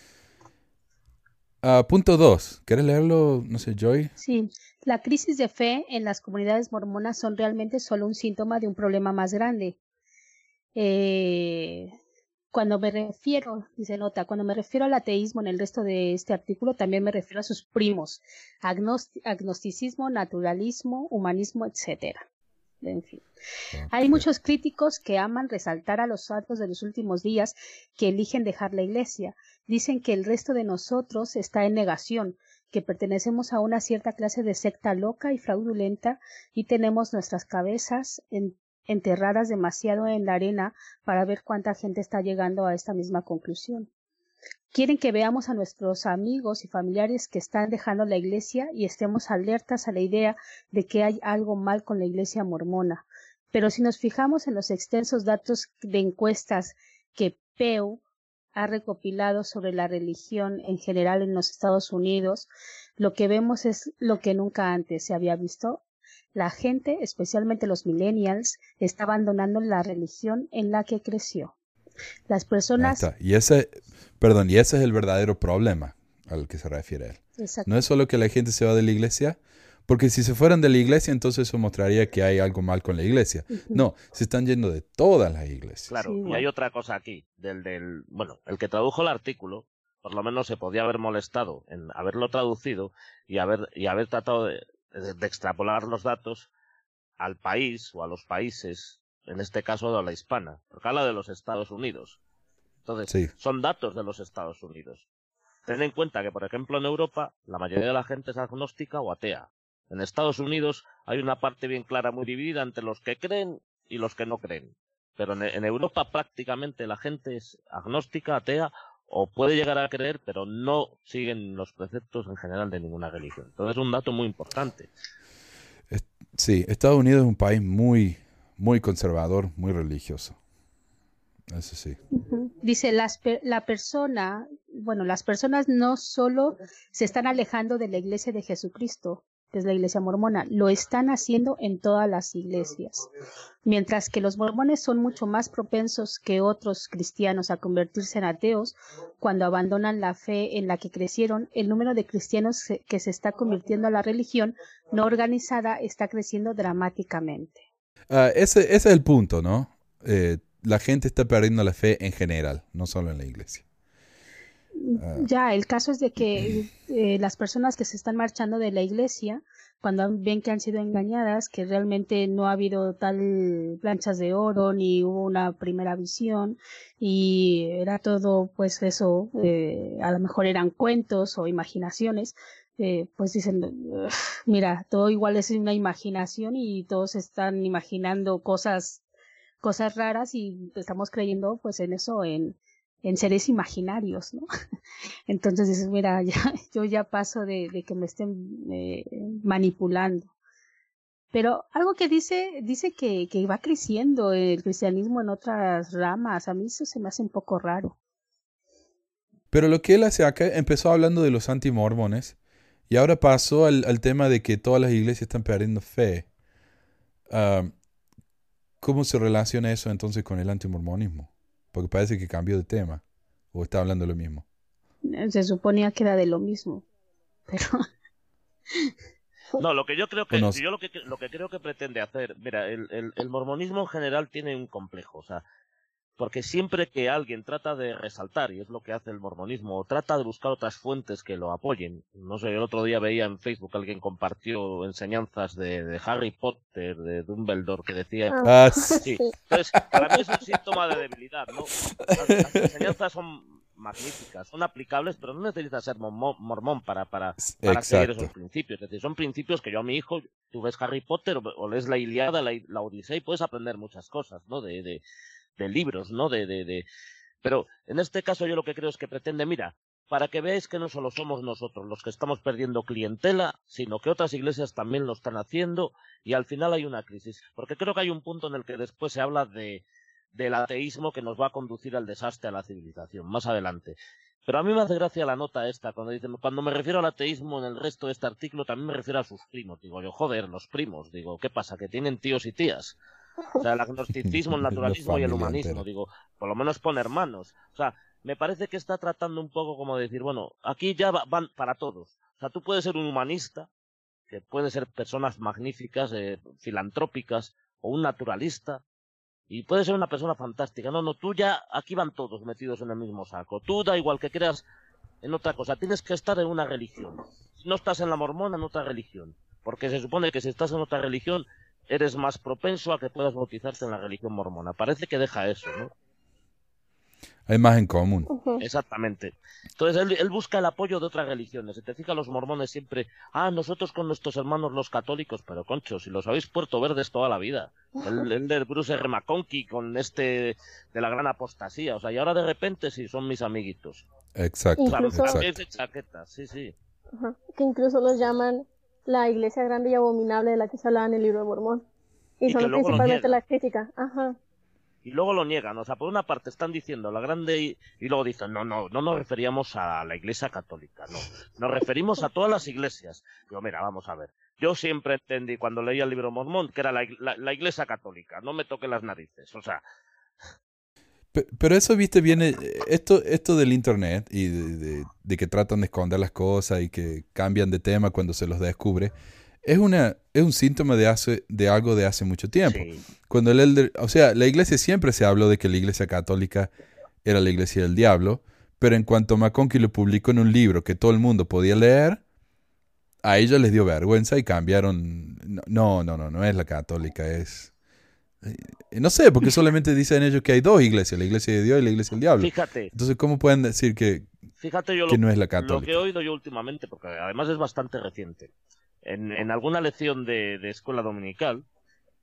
Ah, punto 2. ¿Quieres leerlo? No sé, Joy. Sí, la crisis de fe en las comunidades mormonas son realmente solo un síntoma de un problema más grande. Eh, cuando me refiero, dice nota, cuando me refiero al ateísmo en el resto de este artículo, también me refiero a sus primos, agnosti- agnosticismo, naturalismo, humanismo, etcétera. En fin. Hay muchos críticos que aman resaltar a los santos de los últimos días que eligen dejar la iglesia. Dicen que el resto de nosotros está en negación, que pertenecemos a una cierta clase de secta loca y fraudulenta y tenemos nuestras cabezas en- enterradas demasiado en la arena para ver cuánta gente está llegando a esta misma conclusión. Quieren que veamos a nuestros amigos y familiares que están dejando la iglesia y estemos alertas a la idea de que hay algo mal con la iglesia mormona. Pero si nos fijamos en los extensos datos de encuestas que Pew ha recopilado sobre la religión en general en los Estados Unidos, lo que vemos es lo que nunca antes se había visto. La gente, especialmente los millennials, está abandonando la religión en la que creció. Las personas. Y ese, perdón, y ese es el verdadero problema al que se refiere él. Exacto. No es solo que la gente se va de la iglesia, porque si se fueran de la iglesia, entonces eso mostraría que hay algo mal con la iglesia. No, se están yendo de todas las iglesias. Claro, Sí, y hay otra cosa aquí, del, del, bueno, el que tradujo el artículo, por lo menos se podía haber molestado en haberlo traducido y haber, y haber tratado de, de- de extrapolar los datos al país o a los países, en este caso a la hispana, porque habla de los Estados Unidos. Entonces, Sí. son datos de los Estados Unidos. Ten en cuenta que, por ejemplo, en Europa, la mayoría de la gente es agnóstica o atea. En Estados Unidos hay una parte bien clara, muy dividida entre los que creen y los que no creen. Pero en, en Europa prácticamente la gente es agnóstica, atea o puede llegar a creer, pero no siguen los preceptos en general de ninguna religión. Entonces es un dato muy importante. Sí, Estados Unidos es un país muy, muy conservador, muy religioso. Eso sí. Dice, las la persona, bueno, las personas no solo se están alejando de la iglesia de Jesucristo, que es la iglesia mormona, lo están haciendo en todas las iglesias. Mientras que los mormones son mucho más propensos que otros cristianos a convertirse en ateos, cuando abandonan la fe en la que crecieron, el número de cristianos que se está convirtiendo a la religión no organizada está creciendo dramáticamente. Ah, ese, ese es el punto, ¿no? Eh, la gente está perdiendo la fe en general, no solo en la iglesia. Ah. Ya, el caso es de que eh, las personas que se están marchando de la iglesia, cuando ven que han sido engañadas, que realmente no ha habido tal planchas de oro, ni hubo una primera visión, y era todo, pues eso, eh, a lo mejor eran cuentos o imaginaciones, eh, pues dicen, "Ugh, mira, todo igual es una imaginación y todos están imaginando cosas, cosas raras y estamos creyendo pues en eso, en, en seres imaginarios, ¿no? Entonces dices, mira, ya, yo ya paso de, que me estén eh, manipulando. Pero algo que dice, dice que, va creciendo el cristianismo en otras ramas. A mí eso se me hace un poco raro. Pero lo que él hace acá, empezó hablando de los antimormones y ahora pasó al, al tema de que todas las iglesias están perdiendo fe. Ah, ¿Cómo se relaciona eso entonces con el antimormonismo? Porque parece que cambió de tema. ¿O está hablando lo mismo? Se suponía que era de lo mismo. Pero No, lo que yo creo que, Bueno, yo lo que, lo que creo que pretende hacer, mira, el, el, el mormonismo en general tiene un complejo, o sea, porque siempre que alguien trata de resaltar, y es lo que hace el mormonismo, o trata de buscar otras fuentes que lo apoyen, no sé, el otro día veía en Facebook alguien compartió enseñanzas de, de Harry Potter, de Dumbledore, que decía, Ah, sí. Sí, entonces para mí es un síntoma de debilidad, ¿no? Las, las enseñanzas son magníficas, son aplicables, pero no necesitas ser mormón, mormón para, para, para seguir esos principios. Es decir, son principios que yo a mi hijo, tú ves Harry Potter o, o lees la Iliada, la, la Odisea y puedes aprender muchas cosas, ¿no? De, de, de libros, ¿no? De, de, de... Pero en este caso yo lo que creo es que pretende, mira, para que veáis que no solo somos nosotros los que estamos perdiendo clientela, sino que otras iglesias también lo están haciendo y al final hay una crisis. Porque creo que hay un punto en el que después se habla de, del ateísmo que nos va a conducir al desastre a la civilización, más adelante. Pero a mí me hace gracia la nota esta, cuando dicen, cuando me refiero al ateísmo en el resto de este artículo, también me refiero a sus primos. Digo yo, joder, los primos. Digo, ¿qué pasa? ¿Que tienen tíos y tías? O sea, el agnosticismo, el naturalismo y el humanismo. Digo, por lo menos pone hermanos. O sea, me parece que está tratando un poco como decir, bueno, aquí ya van para todos. O sea, tú puedes ser un humanista, que puede ser personas magníficas, eh, filantrópicas, o un naturalista, y puede ser una persona fantástica. No, no, tú ya, aquí van todos metidos en el mismo saco. Tú da igual que creas en otra cosa, tienes que estar en una religión. Si no estás en la mormona, en otra religión. Porque se supone que si estás en otra religión, eres más propenso a que puedas bautizarte en la religión mormona. Parece que deja eso, ¿no? Hay más en común. Exactamente. Entonces él, busca el apoyo de otras religiones. Si te fijas, los mormones siempre, ah, nosotros con nuestros hermanos los católicos, pero concho, si los habéis puerto verdes toda la vida. El, el de Bruce R. McConkie con este de la gran apostasía. O sea, y ahora de repente sí, son mis amiguitos. Exacto. Incluso, de chaqueta, sí, sí. Que incluso los llaman la iglesia grande y abominable de la que se hablaba en el libro de Mormón. Y, son principalmente la crítica. Ajá y luego lo niegan. O sea, por una parte están diciendo la grande y, luego dicen, no, no, no nos referíamos a la iglesia católica, no. Nos referimos a todas las iglesias. Digo, mira, vamos a ver. Yo siempre entendí cuando leía el libro Mormón que era la, iglesia católica, no me toquen las narices. O sea. Pero eso, viste, viene. Esto, esto del internet y de que tratan de esconder las cosas y que cambian de tema cuando se los descubre es, una, es un síntoma de, hace, de algo de hace mucho tiempo. Cuando el elder, o sea, la iglesia siempre se habló de que la iglesia católica era la iglesia del diablo, pero en cuanto McConkie lo publicó en un libro que todo el mundo podía leer, a ellos les dio vergüenza y cambiaron. No, no, no, no es la católica, es. Eh, no sé, porque solamente dicen ellos que hay dos iglesias, la iglesia de Dios y la iglesia del diablo. Fíjate. Entonces, ¿cómo pueden decir que, Fíjate yo que no es la católica? Lo que he oído yo últimamente, porque además es bastante reciente en, alguna lección de, escuela dominical,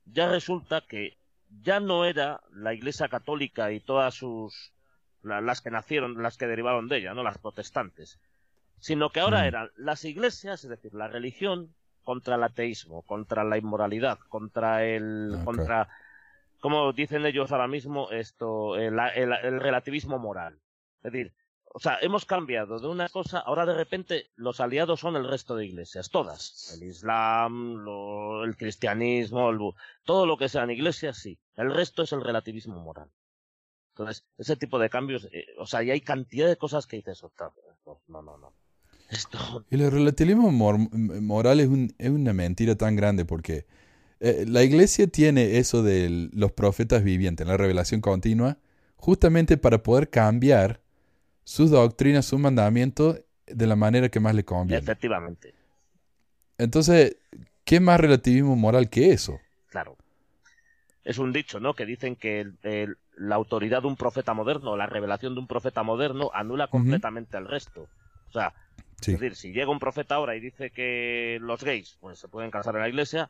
ya resulta que ya no era la Iglesia Católica y todas sus las que nacieron, las que derivaron de ella, no las protestantes, sino que ahora eran las iglesias, es decir, la religión contra el ateísmo, contra la inmoralidad, contra el contra como dicen ellos ahora mismo esto el relativismo moral. Es decir, o sea, hemos cambiado de una cosa, ahora de repente los aliados son el resto de iglesias, todas. El Islam, el cristianismo, el, todo lo que sean iglesias, sí. El resto es el relativismo moral. Entonces, ese tipo de cambios, eh, o sea, y hay cantidad de cosas que dices, no, no, no. Esto... El relativismo moral es, es, una mentira tan grande porque eh, la iglesia tiene eso de los profetas vivientes, la revelación continua, justamente para poder cambiar sus doctrinas, sus mandamientos de la manera que más le conviene. Efectivamente. Entonces, ¿qué más relativismo moral que eso? Claro. Es un dicho, ¿no? Que dicen que la autoridad de un profeta moderno, la revelación de un profeta moderno, anula completamente el resto. O sea, es decir, si llega un profeta ahora y dice que los gays pues se pueden casar en la iglesia,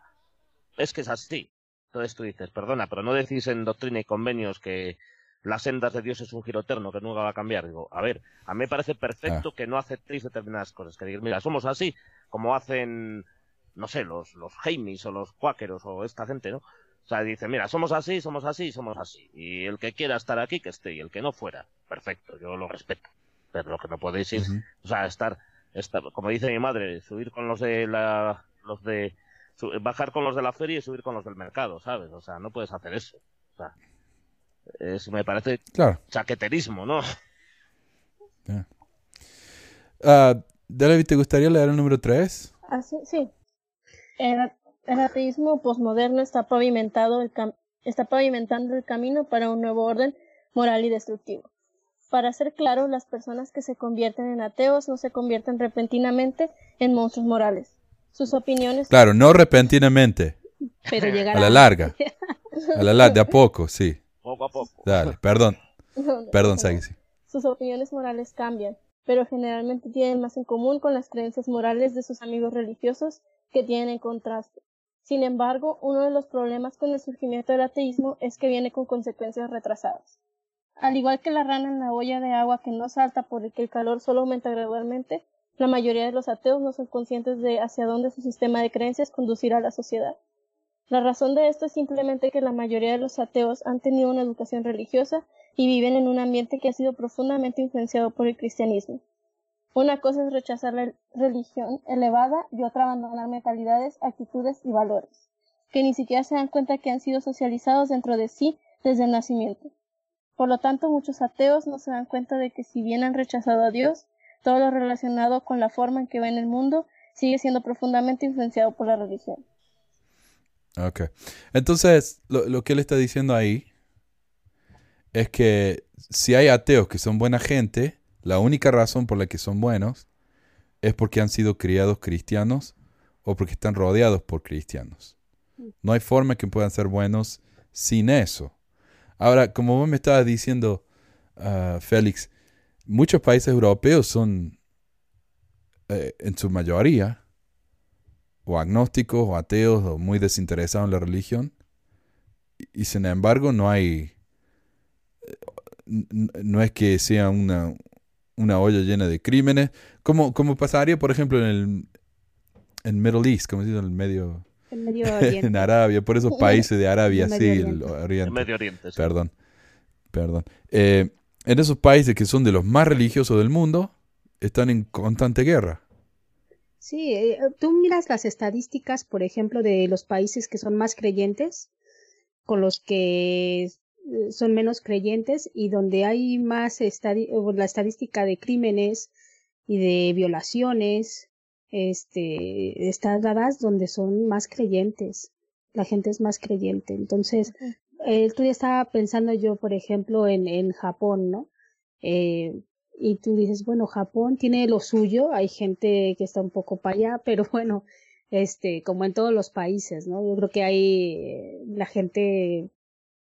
es que es así. Entonces tú dices, perdona, pero no decís en doctrina y convenios que las sendas de Dios es un giro eterno que nunca va a cambiar. Digo, a ver, a mí me parece perfecto ah. que no aceptéis determinadas cosas. Que digáis, mira, somos así, como hacen, no sé, los, los o los cuáqueros o esta gente, ¿no? O sea, dice, mira, somos así, somos así, somos así. Y el que quiera estar aquí, que esté. Y el que no fuera, perfecto, yo lo respeto. Pero lo que no podéis ir, o sea, estar, estar, como dice mi madre, subir con los de la, los de, bajar con los de la feria y subir con los del mercado, ¿sabes? O sea, no puedes hacer eso. O sea, es, me parece claro. chaqueterismo, ¿no? Uh, ¿te gustaría leer el número 3? Ah, sí, sí. El, ateísmo posmoderno está, pavimentado el está pavimentando el camino para un nuevo orden moral y destructivo. Para ser claro, las personas que se convierten en ateos no se convierten repentinamente en monstruos morales. Sus opiniones. Claro, no repentinamente. Pero A la larga. A la larga, de a poco, sí poco a poco. Dale, perdón. perdón, Sus opiniones morales cambian, pero generalmente tienen más en común con las creencias morales de sus amigos religiosos que tienen en contraste. Sin embargo, uno de los problemas con el surgimiento del ateísmo es que viene con consecuencias retrasadas. Al igual que la rana en la olla de agua que no salta por el que el calor solo aumenta gradualmente, la mayoría de los ateos no son conscientes de hacia dónde su sistema de creencias conducirá a la sociedad. La razón de esto es simplemente que la mayoría de los ateos han tenido una educación religiosa y viven en un ambiente que ha sido profundamente influenciado por el cristianismo. Una cosa es rechazar la religión elevada y otra abandonar mentalidades, actitudes y valores, que ni siquiera se dan cuenta que han sido socializados dentro de sí desde el nacimiento. Por lo tanto, muchos ateos no se dan cuenta de que si bien han rechazado a Dios, todo lo relacionado con la forma en que ven el mundo sigue siendo profundamente influenciado por la religión. Ok. Entonces, lo, que él está diciendo ahí es que si hay ateos que son buena gente, la única razón por la que son buenos es porque han sido criados cristianos o porque están rodeados por cristianos. No hay forma que puedan ser buenos sin eso. Ahora, como vos me estabas diciendo, uh, Félix, muchos países europeos son, eh, en su mayoría, o agnósticos, o ateos, o muy desinteresados en la religión. Y, y sin embargo, no hay, no es que sea una, una olla llena de crímenes, como, como pasaría, por ejemplo, en el en Middle East, como se dice, en el Medio, El Medio Oriente. en Arabia, por esos países de Arabia, El sí, Medio el Oriente. Oriente. En Medio Oriente. sí. Perdón, perdón. Eh, en esos países que son de los más religiosos del mundo, están en constante guerra. Sí, eh, tú miras las estadísticas, por ejemplo, de los países que son más creyentes con los que eh, son menos creyentes y donde hay más estadi- la estadística de crímenes y de violaciones, este, están dadas donde son más creyentes. La gente es más creyente. Entonces, el otro estaba pensando yo, por ejemplo, en, en Japón, ¿no? Eh, y tú dices, bueno, Japón tiene lo suyo, hay gente que está un poco para allá, pero bueno, este, como en todos los países, ¿no? Yo creo que hay, eh, la gente,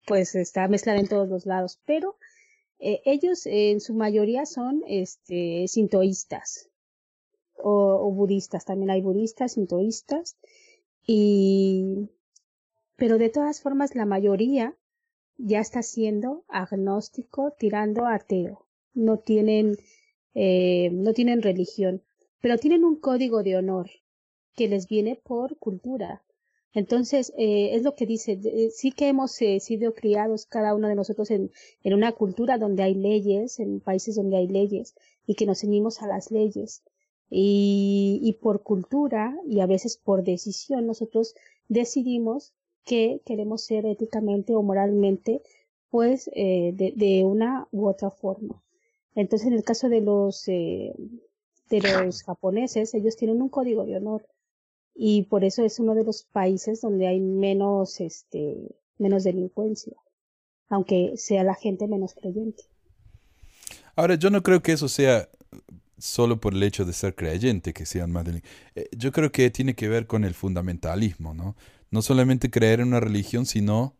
pues, está mezclada en todos los lados, pero eh, ellos en su mayoría son, este, sintoístas o, o budistas, también hay budistas, sintoístas, y, pero de todas formas la mayoría ya está siendo agnóstico tirando a ateo. No tienen, eh, no tienen religión, pero tienen un código de honor que les viene por cultura. Entonces, eh, es lo que dice, de- sí que hemos eh, sido criados cada uno de nosotros en, en una cultura donde hay leyes, en países donde hay leyes, y que nos ceñimos a las leyes. Y, y por cultura y a veces por decisión nosotros decidimos que queremos ser éticamente o moralmente pues eh, de, una u otra forma. Entonces en el caso de los eh, de los japoneses ellos tienen un código de honor y por eso es uno de los países donde hay menos este menos delincuencia aunque sea la gente menos creyente. Ahora, yo no creo que eso sea solo por el hecho de ser creyente que sean más delin- eh, Yo creo que tiene que ver con el fundamentalismo, ¿no? No solamente creer en una religión, sino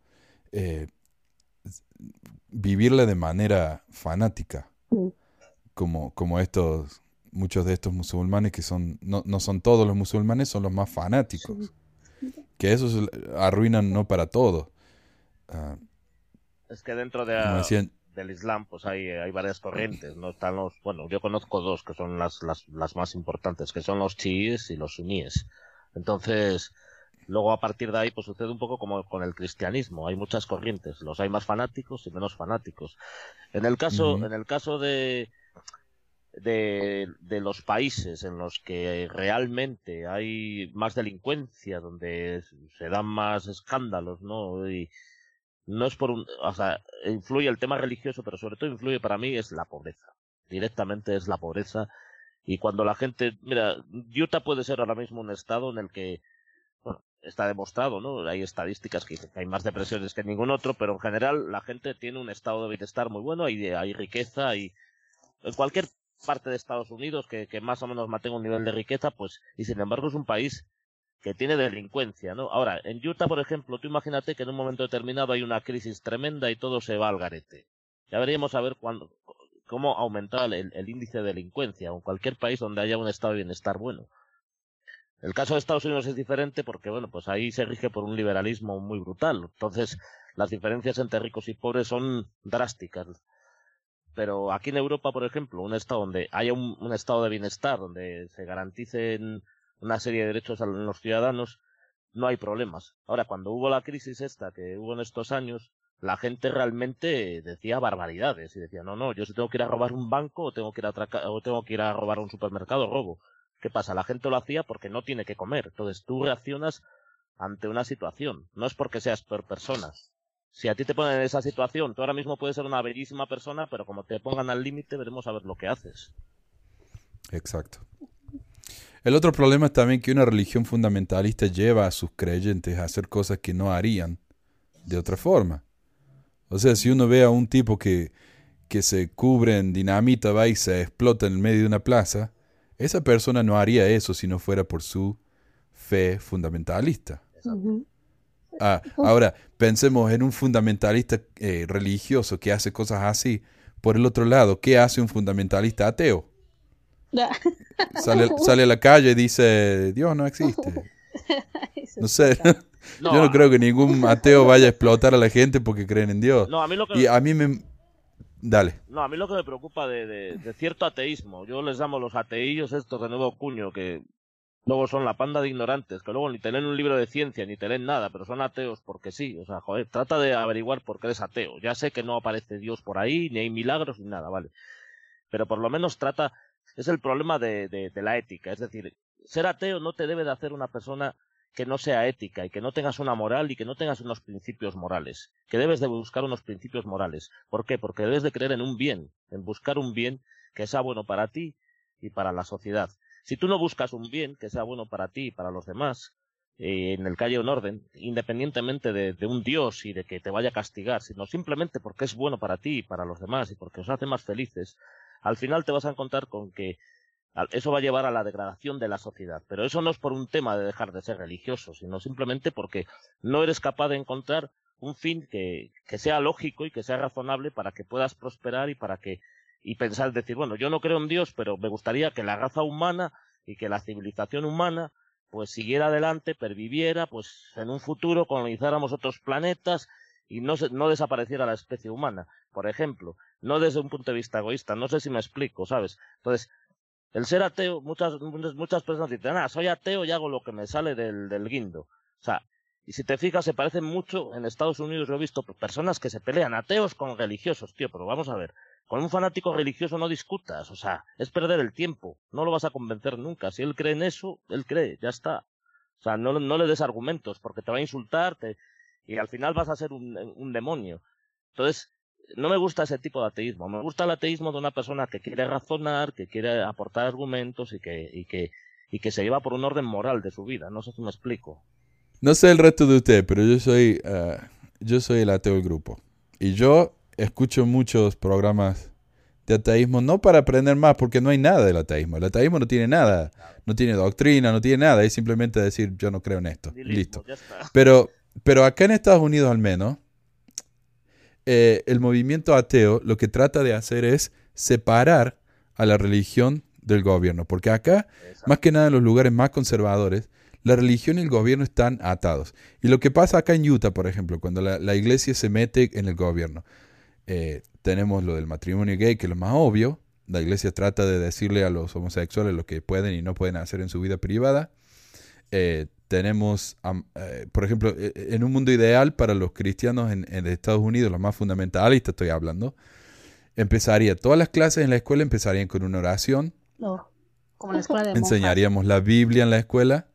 eh, vivirla de manera fanática, como, como estos, muchos de estos musulmanes que son, no, no son todos los musulmanes, son los más fanáticos, que esos arruinan no para todo. Ah, Es que dentro de, como decían, del Islam pues hay, hay varias corrientes, no están los, bueno, yo conozco dos que son las, las, las más importantes, que son los chiíes y los suníes. Entonces, luego a partir de ahí pues sucede un poco como con el cristianismo, hay muchas corrientes, los hay más fanáticos y menos fanáticos. En el caso, en el caso de, de, de los países en los que realmente hay más delincuencia, donde se dan más escándalos, ¿no? Y no es por un, o sea, influye el tema religioso, pero sobre todo influye para mí es la pobreza. Directamente es la pobreza. Y cuando la gente, mira, Utah puede ser ahora mismo un estado en el que, está demostrado, ¿no? Hay estadísticas que dicen que hay más depresiones que ningún otro, pero en general la gente tiene un estado de bienestar muy bueno, hay, hay riqueza y en cualquier parte de Estados Unidos que, que más o menos mantenga un nivel de riqueza, pues, y sin embargo es un país que tiene delincuencia, ¿no? Ahora, en Utah, por ejemplo, tú imagínate que en un momento determinado hay una crisis tremenda y todo se va al garete. Ya veríamos a ver cuándo, cómo aumentar el, el índice de delincuencia en cualquier país donde haya un estado de bienestar bueno. El caso de Estados Unidos es diferente porque, bueno, pues ahí se rige por un liberalismo muy brutal. Entonces, las diferencias entre ricos y pobres son drásticas. pero aquí en Europa, por ejemplo, un estado donde haya un, estado de bienestar, donde se garanticen una serie de derechos a los ciudadanos, no hay problemas. Ahora, cuando hubo la crisis esta que hubo en estos años, la gente realmente decía barbaridades y decía, no, no, yo si tengo que ir a robar un banco o tengo que ir o tengo que ir a robar un supermercado, robo. ¿Qué pasa? La gente lo hacía porque no tiene que comer. Entonces tú reaccionas ante una situación. No es porque seas peor persona. Si a ti te ponen en esa situación, tú ahora mismo puedes ser una bellísima persona, pero como te pongan al límite, veremos a ver lo que haces. Exacto. El otro problema es también que una religión fundamentalista lleva a sus creyentes a hacer cosas que no harían de otra forma. O sea, si uno ve a un tipo que, que se cubre en dinamita, va y se explota en el medio de una plaza, esa persona no haría eso si no fuera por su fe fundamentalista. Ah, ahora, pensemos en un fundamentalista eh, religioso que hace cosas así. Por el otro lado, ¿qué hace un fundamentalista ateo? Sale, sale a la calle y dice, Dios no existe. No sé. No, Yo no creo que ningún ateo vaya a explotar a la gente porque creen en Dios. no, a mí lo que Y a mí me... Dale. No, a mí lo que me preocupa de, de, cierto ateísmo, yo les llamo los ateillos estos de nuevo cuño, que luego son la panda de ignorantes, que luego ni te leen un libro de ciencia, ni te leen nada, pero son ateos porque sí. O sea, joder, trata de averiguar por qué eres ateo. Ya sé que no aparece Dios por ahí, ni hay milagros, ni nada, ¿vale? Pero por lo menos trata, es el problema de la ética, es decir, ser ateo no te debe de hacer una persona que no sea ética y que no tengas una moral y que no tengas unos principios morales, que debes de buscar unos principios morales. ¿Por qué? Porque debes de creer en un bien, en buscar un bien que sea bueno para ti y para la sociedad. Si tú no buscas un bien que sea bueno para ti y para los demás, eh, en el haya un orden, independientemente de, de un Dios y de que te vaya a castigar, sino simplemente porque es bueno para ti y para los demás y porque os hace más felices, al final te vas a encontrar con que eso va a llevar a la degradación de la sociedad. Pero eso no es por un tema de dejar de ser religioso, sino simplemente porque no eres capaz de encontrar un fin que, que sea lógico y que sea razonable para que puedas prosperar y para que y pensar decir bueno yo no creo en Dios pero me gustaría que la raza humana y que la civilización humana pues siguiera adelante perviviera pues en un futuro colonizáramos otros planetas y no no desapareciera la especie humana por ejemplo no desde un punto de vista egoísta no sé si me explico sabes entonces el ser ateo, muchas, muchas personas dicen, ah, soy ateo y hago lo que me sale del, del guindo. O sea, y si te fijas, se parecen mucho, en Estados Unidos yo he visto personas que se pelean, ateos con religiosos, tío, pero vamos a ver, con un fanático religioso no discutas, o sea, es perder el tiempo, no lo vas a convencer nunca, si él cree en eso, él cree, ya está. O sea, no, no le des argumentos, porque te va a insultar te- y al final vas a ser un, un demonio. Entonces, no me gusta ese tipo de ateísmo. Me gusta el ateísmo de una persona que quiere razonar, que quiere aportar argumentos y que, y que, y que se lleva por un orden moral de su vida. No sé si me explico. No sé el resto de ustedes, pero yo soy, eh, yo soy el ateo del grupo. Y yo escucho muchos programas de ateísmo, no para aprender más, porque no hay nada del ateísmo. El ateísmo no tiene nada, no tiene doctrina, no tiene nada, es simplemente decir yo no creo en esto. Listo. Pero, pero acá en Estados Unidos al menos, eh, el movimiento ateo lo que trata de hacer es separar a la religión del gobierno, porque acá, más que nada en los lugares más conservadores, la religión y el gobierno están atados. Y lo que pasa acá en Utah, por ejemplo, cuando la, la iglesia se mete en el gobierno, eh, tenemos lo del matrimonio gay, que es lo más obvio. La iglesia trata de decirle a los homosexuales lo que pueden y no pueden hacer en su vida privada. Eh, tenemos, eh, por ejemplo, eh, en un mundo ideal para los cristianos en, en Estados Unidos, los más fundamentalistas estoy hablando, empezaría, todas las clases en la escuela empezarían con una oración, No, como la escuela de monjas. enseñaríamos la Biblia en la escuela.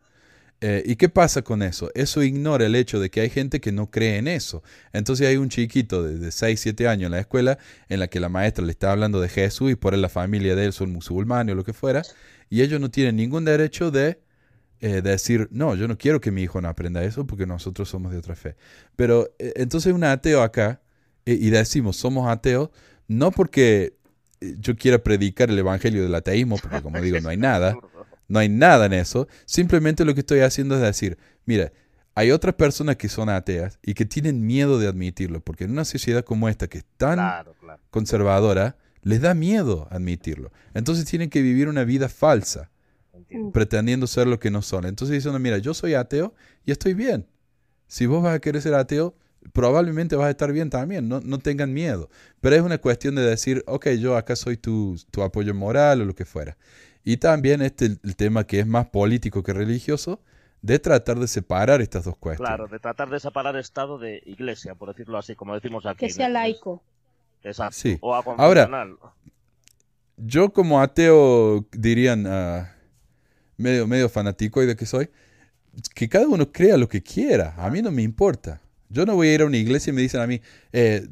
Eh, ¿Y qué pasa con eso? Eso ignora el hecho de que hay gente que no cree en eso. Entonces hay un chiquito de, de 6, 7 años en la escuela en la que la maestra le está hablando de Jesús y por él la familia de él son musulmanes o lo que fuera, y ellos no tienen ningún derecho de eh, decir, no, yo no quiero que mi hijo no aprenda eso porque nosotros somos de otra fe. Pero eh, entonces un ateo acá, eh, y decimos, somos ateos, no porque yo quiera predicar el evangelio del ateísmo, porque como digo, no hay nada, no hay nada en eso. Simplemente lo que estoy haciendo es decir, mira, hay otras personas que son ateas y que tienen miedo de admitirlo, porque en una sociedad como esta, que es tan Claro, claro. conservadora, les da miedo admitirlo. Entonces tienen que vivir una vida falsa, Entiendo. pretendiendo ser lo que no son. Entonces diciendo, mira, yo soy ateo y estoy bien. Si vos vas a querer ser ateo, probablemente vas a estar bien también, no, no tengan miedo. Pero es una cuestión de decir, ok, yo acá soy tu, tu apoyo moral o lo que fuera. Y también este el tema que es más político que religioso, de tratar de separar estas dos cuestiones. Claro, de tratar de separar Estado de Iglesia, por decirlo así, como decimos aquí. Que sea laico. Exacto. Sí. O Ahora, yo como ateo, dirían, ah, medio, medio fanático y de que soy, que cada uno crea lo que quiera. A mí no me importa. Yo no voy a ir a una iglesia y me dicen a mí, eh,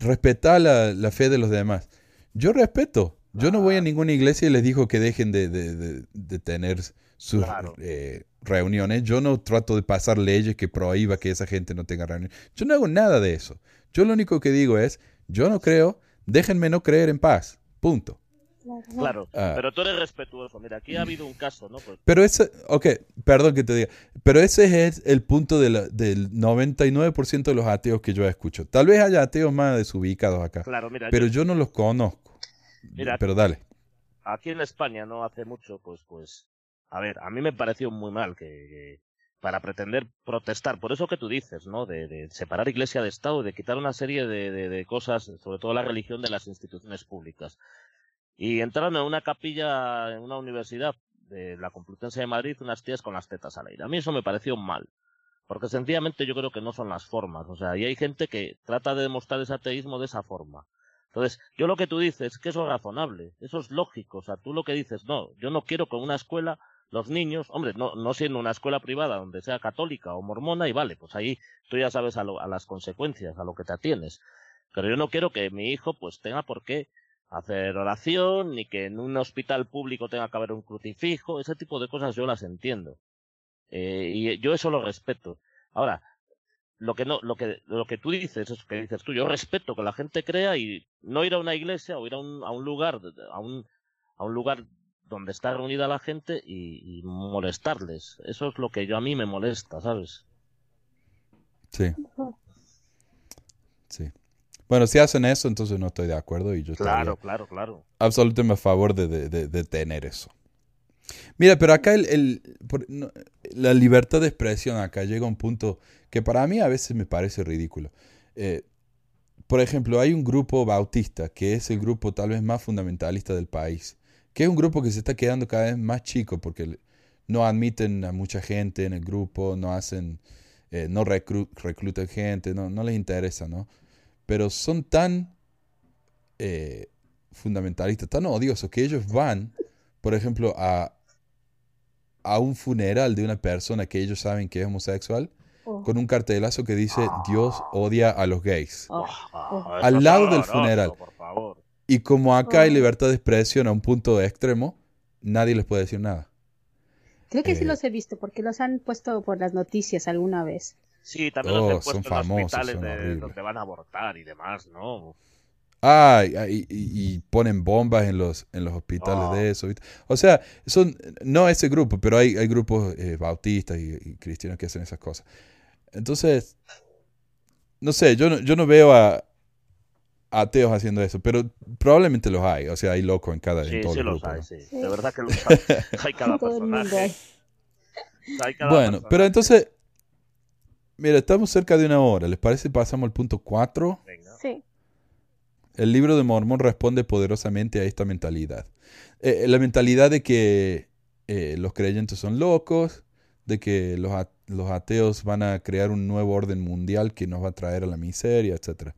respeta la, la fe de los demás. Yo respeto. Yo no voy a ninguna iglesia y les digo que dejen de, de- de- de tener sus Claro. eh, reuniones. Yo no trato de pasar leyes que prohíba que esa gente no tenga reuniones. Yo no hago nada de eso. Yo lo único que digo es, yo no creo, déjenme no creer en paz. Punto. Claro, Ah. pero tú eres respetuoso. Mira, aquí ha habido un caso, ¿no? Pues, Pero ese, ok, perdón que te diga, pero ese es el punto de la- del 99% de los ateos que yo escucho. Tal vez haya ateos más desubicados acá, claro, mira, pero yo- yo no los conozco. Mira, pero dale. aquí en España no hace mucho, pues, pues, a ver, a mí me pareció muy mal que, que para pretender protestar, por eso que tú dices, ¿no? De, de separar Iglesia de Estado, de quitar una serie de, de, de cosas, sobre todo la religión, de las instituciones públicas. Y entraron en una capilla, en una universidad de la Complutense de Madrid, unas tías con las tetas al aire. A mí eso me pareció mal. Porque sencillamente yo creo que no son las formas. O sea, y hay gente que trata de demostrar ese ateísmo de esa forma. Entonces, yo lo que tú dices es que eso es razonable, eso es lógico. O sea, tú lo que dices, no, yo no quiero que una escuela los niños, hombre, no, no siendo una escuela privada donde sea católica o mormona, y vale, pues ahí tú ya sabes a, lo- a las consecuencias, a lo que te atienes. Pero yo no quiero que mi hijo pues tenga por qué hacer oración, ni que en un hospital público tenga que haber un crucifijo, ese tipo de cosas yo las entiendo. Eh, y yo eso lo respeto. Ahora, lo que no, lo que, lo que tú dices, eso que dices tú, yo respeto que la gente crea y no ir a una iglesia o ir a un, a un lugar, a un, a un lugar donde está reunida la gente y, y molestarles. Eso es lo que yo a mí me molesta, ¿sabes? Sí. Sí. Bueno, si hacen eso, entonces no estoy de acuerdo y yo Claro, claro, claro. absolutamente a favor de, de- de- de tener eso. Mira, pero acá el, la libertad de expresión acá llega a un punto que para mí a veces me parece ridículo. Eh, por ejemplo, hay un grupo bautista que es el grupo tal vez más fundamentalista del país, que es un grupo que se está quedando cada vez más chico porque no admiten a mucha gente en el grupo, no hacen, eh, no recru- reclutan gente, no, no les interesa, ¿no? Pero son tan eh, fundamentalistas, tan odiosos, que ellos van, por ejemplo, a, a un funeral de una persona que ellos saben que es homosexual, Oh, con un cartelazo que dice Dios odia a los gays. oh, Ah, Al lado del funeral. Por favor. Y como acá hay Oh. libertad de expresión a un punto extremo, nadie les puede decir nada. Creo que sí Eh, los he visto porque los han puesto por las noticias alguna vez. Sí, también Oh, los son puesto en famosos, hospitales son de- horribles. donde van a abortar y demás, ¿no? Ah, y, y- y ponen bombas en los, en los hospitales Oh. de eso. ¿viste? O sea, son, no ese grupo, pero hay, hay grupos eh, bautistas y, y cristianos que hacen esas cosas. Entonces, no sé, yo no, yo no veo a, a ateos haciendo eso, pero probablemente los hay. O sea, hay locos en cada en Sí, sí los hay, ¿no? sí. De verdad que los hay. Hay cada personaje. hay. Hay cada Bueno, pero entonces, mira, estamos cerca de una hora. ¿Les parece pasamos al punto 4? Venga. Sí. El libro de Mormón responde poderosamente a esta mentalidad. Eh, la mentalidad de que eh, los creyentes son locos, de que los, a- los ateos van a crear un nuevo orden mundial que nos va a traer a la miseria, etc.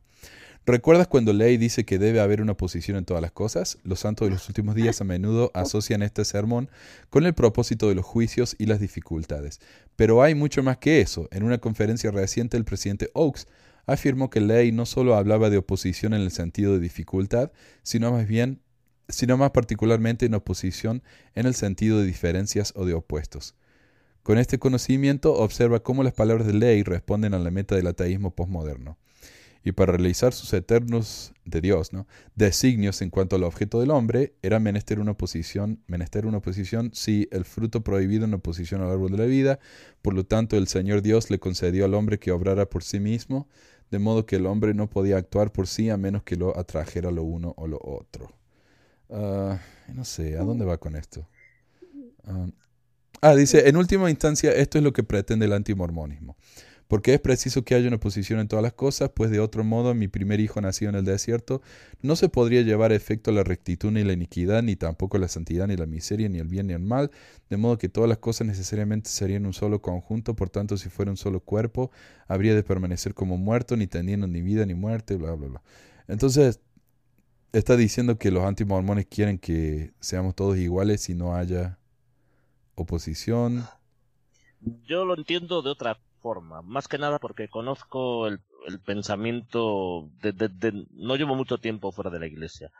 ¿Recuerdas cuando Ley dice que debe haber una oposición en todas las cosas? Los santos de los últimos días a menudo asocian este sermón con el propósito de los juicios y las dificultades. Pero hay mucho más que eso. En una conferencia reciente, el presidente Oaks afirmó que Ley no solo hablaba de oposición en el sentido de dificultad, sino más bien, sino más particularmente en oposición en el sentido de diferencias o de opuestos. Con este conocimiento observa cómo las palabras de Ley responden a la meta del ateísmo postmoderno. Y para realizar sus eternos de Dios, ¿no? designios en cuanto al objeto del hombre, era menester una oposición, menester una oposición, sí, el fruto prohibido en oposición al árbol de la vida, por lo tanto el Señor Dios le concedió al hombre que obrara por sí mismo, de modo que el hombre no podía actuar por sí a menos que lo atrajera lo uno o lo otro. Ah, no sé, ¿a dónde va con esto? Ah, ah, dice, en última instancia, esto es lo que pretende el antimormonismo. Porque es preciso que haya una oposición en todas las cosas, pues de otro modo mi primer hijo nacido en el desierto no se podría llevar a efecto la rectitud ni la iniquidad, ni tampoco la santidad ni la miseria, ni el bien ni el mal, de modo que todas las cosas necesariamente serían un solo conjunto, por tanto si fuera un solo cuerpo, habría de permanecer como muerto, ni teniendo ni vida ni muerte, bla, bla, bla. Entonces, está diciendo que los antimormones quieren que seamos todos iguales y no haya oposición. Yo lo entiendo de otra forma, más que nada porque conozco el, pensamiento de, de, no llevo mucho tiempo fuera de la iglesia.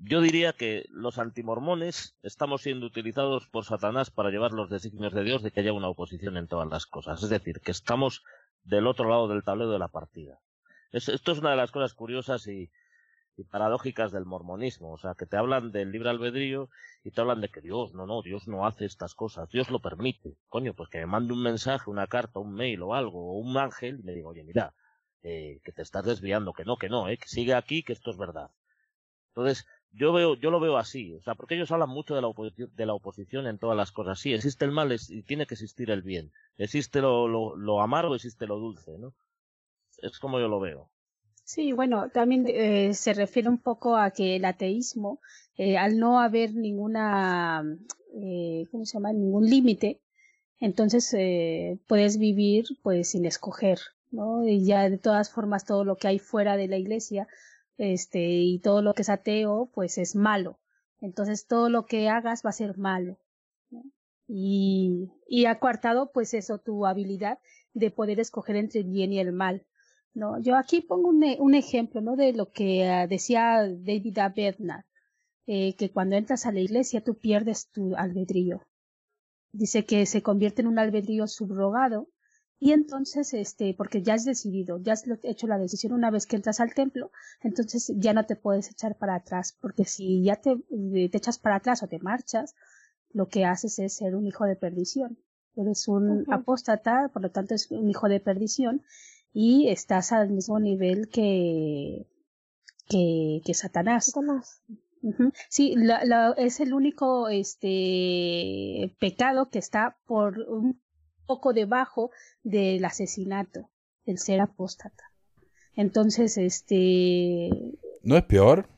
Yo diría que los antimormones estamos siendo utilizados por Satanás para llevar los designios de Dios de que haya una oposición en todas las cosas. Es decir, que estamos del otro lado del tablero de la partida. Es, esto es una de las cosas curiosas y, y paradójicas del mormonismo, o sea, que te hablan del libre albedrío y te hablan de que Dios, no, no, Dios no hace estas cosas, Dios lo permite. Coño, pues que me mande un mensaje, una carta, un mail o algo, o un ángel y me diga, oye, mira, eh, que te estás desviando, que no, que no, eh, que sigue aquí, que esto es verdad. Entonces, yo veo, yo lo veo así, o sea, porque ellos hablan mucho de la, oposición, de la oposición en todas las cosas. Sí, existe el mal y tiene que existir el bien. Existe lo, lo, lo amargo, existe lo dulce, ¿no? Es como yo lo veo. Sí, bueno, también eh, se refiere un poco a que el ateísmo, eh, al no haber ninguna, eh, ¿cómo se llama? Ningún límite, entonces eh, puedes vivir pues sin escoger, ¿no? Y ya de todas formas todo lo que hay fuera de la iglesia, este, y todo lo que es ateo, pues es malo. Entonces todo lo que hagas va a ser malo. Y, y acuartado, pues eso, tu habilidad de poder escoger entre el bien y el mal. No, yo aquí pongo un, un ejemplo, ¿no? De lo que uh, decía David A. Eh, que cuando entras a la iglesia tú pierdes tu albedrío. Dice que se convierte en un albedrío subrogado y entonces, este, porque ya has decidido, ya has hecho la decisión una vez que entras al templo, entonces ya no te puedes echar para atrás, porque si ya te, te echas para atrás o te marchas, lo que haces es ser un hijo de perdición. Eres un uh -huh. apóstata, por lo tanto es un hijo de perdición y estás al mismo nivel que, que, que Satanás. Satanás. Uh -huh. Sí, la, la, es el único este, pecado que está por un poco debajo del asesinato, el ser apóstata. Entonces, este... ¿No es peor?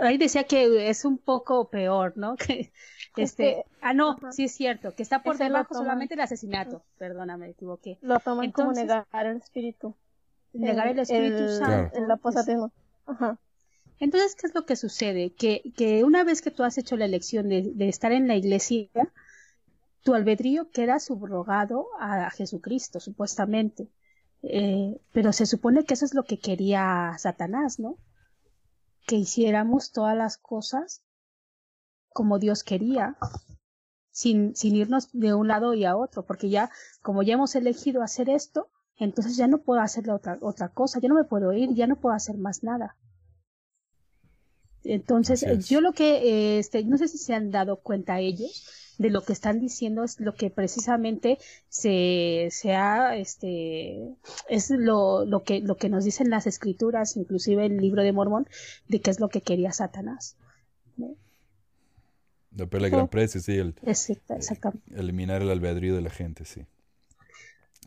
Ahí decía que es un poco peor, ¿no? Que, este, ah, no, sí es cierto, que está por Ese debajo solamente el asesinato. Perdona, me equivoqué. Lo toman Entonces, como negar el espíritu. Negar el Espíritu el, Santo. El apostatismo. Ajá. Entonces, ¿qué es lo que sucede? Que, que una vez que tú has hecho la elección de, de estar en la iglesia, tu albedrío queda subrogado a Jesucristo, supuestamente. Eh, pero se supone que eso es lo que quería Satanás, ¿no? Que hiciéramos todas las cosas como Dios quería, sin, sin irnos de un lado y a otro, porque ya, como ya hemos elegido hacer esto, entonces ya no puedo hacer otra, otra cosa, ya no me puedo ir, ya no puedo hacer más nada. Entonces, yo lo que, este, no sé si se han dado cuenta ellos, de lo que están diciendo es lo que precisamente se, se ha, este, es lo, lo que, lo que nos dicen las escrituras, inclusive el libro de Mormón, de qué es lo que quería Satanás. ¿no? La perla gran precio, sí, el, Exacto, eh, eliminar el albedrío de la gente, sí.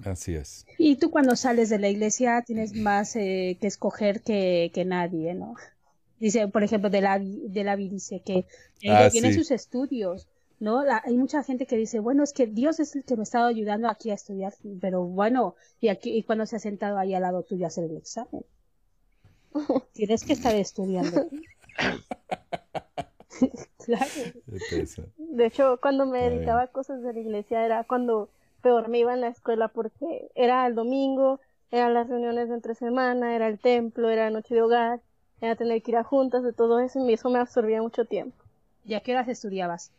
Así es. Y tú cuando sales de la iglesia tienes más eh, que escoger que, que nadie, ¿no? Dice, por ejemplo, de la, de la dice que ella ah, tiene sí. sus estudios, ¿no? La, hay mucha gente que dice, bueno, es que Dios es el que me ha estado ayudando aquí a estudiar, pero bueno, y aquí y cuando se ha sentado ahí al lado tuyo a hacer el examen. Tienes que estar estudiando. claro. De hecho, cuando me dedicaba a cosas de la iglesia era cuando peor me iba en la escuela porque era el domingo, eran las reuniones de entre semana, era el templo, era noche de hogar, era tener que ir a juntas de todo eso y eso me absorbía mucho tiempo. ¿Y a qué horas estudiabas?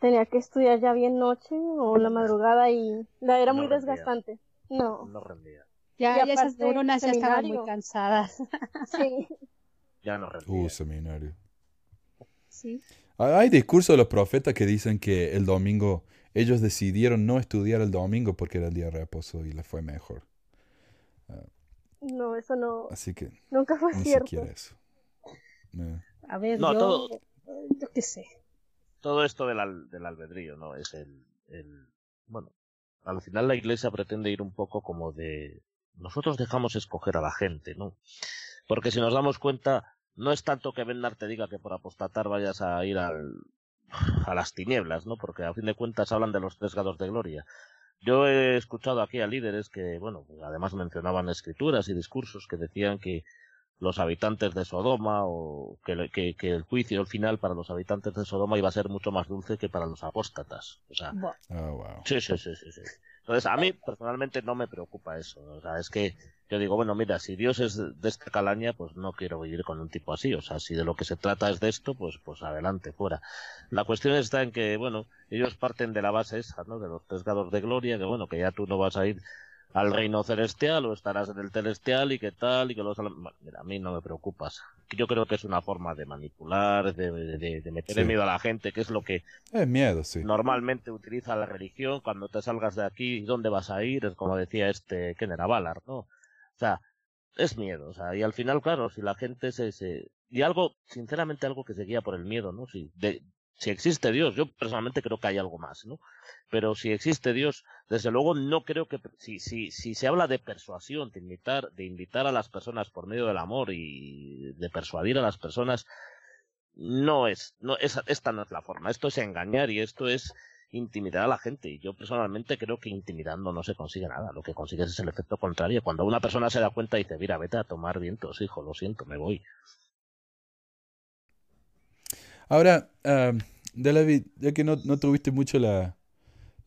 Tenía que estudiar ya bien noche o la madrugada y la era no muy rendía. desgastante. No. No rendía. Ya, ya esas neuronas ya estaban muy cansadas. sí. Ya no rendía. Uh, seminario. Sí. Hay discursos de los profetas que dicen que el domingo ellos decidieron no estudiar el domingo porque era el día de reposo y les fue mejor. Uh, no, eso no. Así que nunca fue ni cierto. siquiera eso. No. A ver, no, yo, todo... yo qué sé todo esto del, al, del albedrío, ¿no? Es el, el, bueno, al final la iglesia pretende ir un poco como de nosotros dejamos escoger a la gente, ¿no? Porque si nos damos cuenta, no es tanto que Bendar te diga que por apostatar vayas a ir al, a las tinieblas, ¿no? Porque a fin de cuentas hablan de los tres grados de gloria. Yo he escuchado aquí a líderes que, bueno, además mencionaban escrituras y discursos que decían que los habitantes de Sodoma o que, que, que, el juicio al final para los habitantes de Sodoma iba a ser mucho más dulce que para los apóstatas. O sea, Oh, wow. sí, sí, sí, sí, sí. Entonces, a mí personalmente no me preocupa eso. O sea, es que yo digo, bueno, mira, si Dios es de esta calaña, pues no quiero vivir con un tipo así. O sea, si de lo que se trata es de esto, pues, pues adelante, fuera. La cuestión está en que, bueno, ellos parten de la base esa, ¿no? De los tres grados de gloria, que bueno, que ya tú no vas a ir al reino celestial o estarás en el celestial y qué tal y que los bueno, mira, a mí no me preocupas. Yo creo que es una forma de manipular de, de, de meter Sí. miedo a la gente que es lo que Es miedo, sí. normalmente utiliza la religión. Cuando te salgas de aquí dónde vas a ir es como decía este quién era no o sea es miedo o sea y al final claro si la gente se, se y algo sinceramente algo que se guía por el miedo no si de si existe Dios, yo personalmente creo que hay algo más, ¿no? Pero si existe Dios, desde luego no creo que si si si se habla de persuasión, de invitar de invitar a las personas por medio del amor y de persuadir a las personas no es no esa, esta no es la forma, esto es engañar y esto es intimidar a la gente y yo personalmente creo que intimidando no se consigue nada, lo que consigues es el efecto contrario, cuando una persona se da cuenta y dice, "Mira, vete a tomar vientos, hijo, lo siento, me voy." Ahora, ah, David, ya que no, no tuviste mucho la,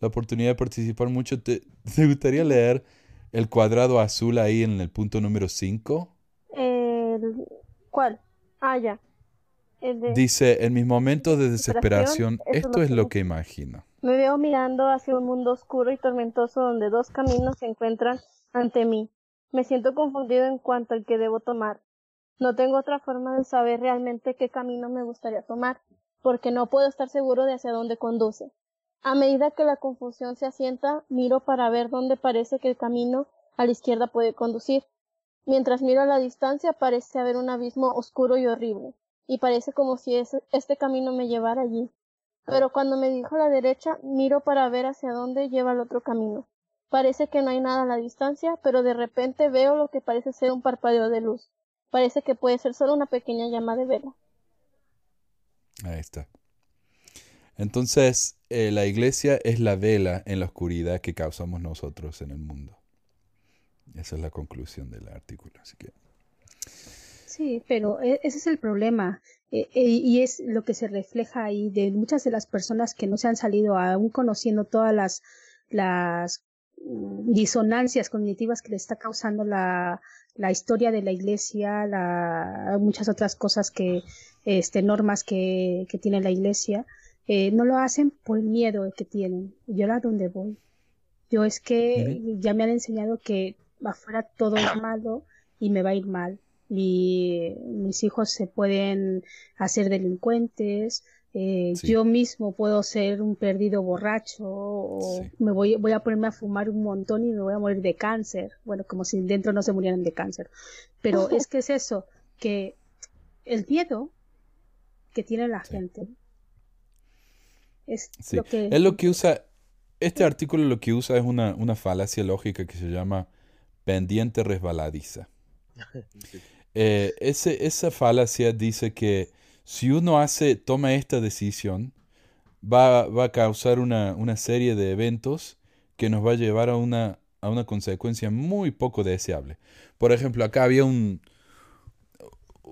la oportunidad de participar mucho, ¿te, te gustaría leer el cuadrado azul ahí en el punto número 5? El- ¿Cuál? Ah, ya. El de- Dice, en mis momentos de desesperación, esto es lo que imagino. Me veo mirando hacia un mundo oscuro y tormentoso donde dos caminos se encuentran ante mí. Me siento confundido en cuanto al que debo tomar. No tengo otra forma de saber realmente qué camino me gustaría tomar, porque no puedo estar seguro de hacia dónde conduce. A medida que la confusión se asienta, miro para ver dónde parece que el camino a la izquierda puede conducir. Mientras miro a la distancia parece haber un abismo oscuro y horrible, y parece como si este camino me llevara allí. Pero cuando me dirijo a la derecha, miro para ver hacia dónde lleva el otro camino. Parece que no hay nada a la distancia, pero de repente veo lo que parece ser un parpadeo de luz. Parece que puede ser solo una pequeña llama de vela. Ahí está. Entonces, eh, la iglesia es la vela en la oscuridad que causamos nosotros en el mundo. Esa es la conclusión del artículo. Así que, Sí, pero e- ese es el problema. Eh, eh, y es lo que se refleja ahí de muchas de las personas que no se han salido aún conociendo todas las, las disonancias cognitivas que le está causando la, la historia de la iglesia, la, muchas otras cosas que, este, normas que, que tiene la iglesia, eh, no lo hacen por el miedo que tienen. Y yo a dónde voy. Yo es que ya me han enseñado que afuera todo es malo y me va a ir mal. Mi- mis hijos se pueden hacer delincuentes, eh, Sí. yo mismo puedo ser un perdido borracho o Sí. me voy, voy a ponerme a fumar un montón y me voy a morir de cáncer. Bueno, como si dentro no se murieran de cáncer. Pero es que es eso, que el miedo que tiene la Sí. gente es sí. lo que... Es lo que usa, este artículo lo que usa es una, una falacia lógica que se llama pendiente resbaladiza. Eh, ese, esa falacia dice que si uno hace, toma esta decisión, va, va a causar una, una serie de eventos que nos va a llevar a una, a una consecuencia muy poco deseable. Por ejemplo, acá había un,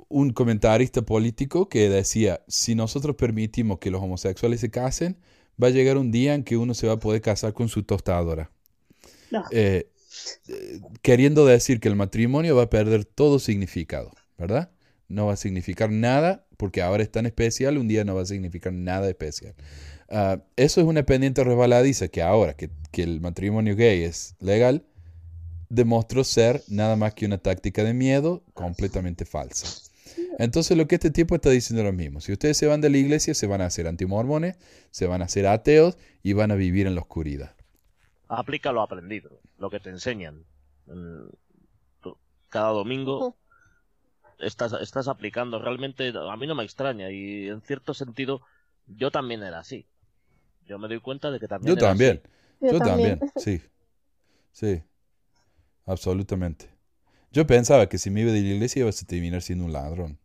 un comentarista político que decía, si nosotros permitimos que los homosexuales se casen, va a llegar un día en que uno se va a poder casar con su tostadora. No. Eh, eh, queriendo decir que el matrimonio va a perder todo significado, ¿verdad? No va a significar nada, porque ahora es tan especial, un día no va a significar nada especial. Ah, eso es una pendiente resbaladiza que ahora que, que el matrimonio gay es legal, demostró ser nada más que una táctica de miedo completamente falsa. Entonces lo que este tipo está diciendo es lo mismo. Si ustedes se van de la iglesia, se van a hacer antimormones, se van a hacer ateos y van a vivir en la oscuridad. Aplica lo aprendido, lo que te enseñan. Mm, Cada domingo estás, estás aplicando. Realmente a mí no me extraña y en cierto sentido yo también era así. Yo me doy cuenta de que también Yo era también. así. Yo, Yo también, sí. Sí, absolutamente. Yo pensaba que si me iba de la iglesia ibas a terminar siendo un ladrón.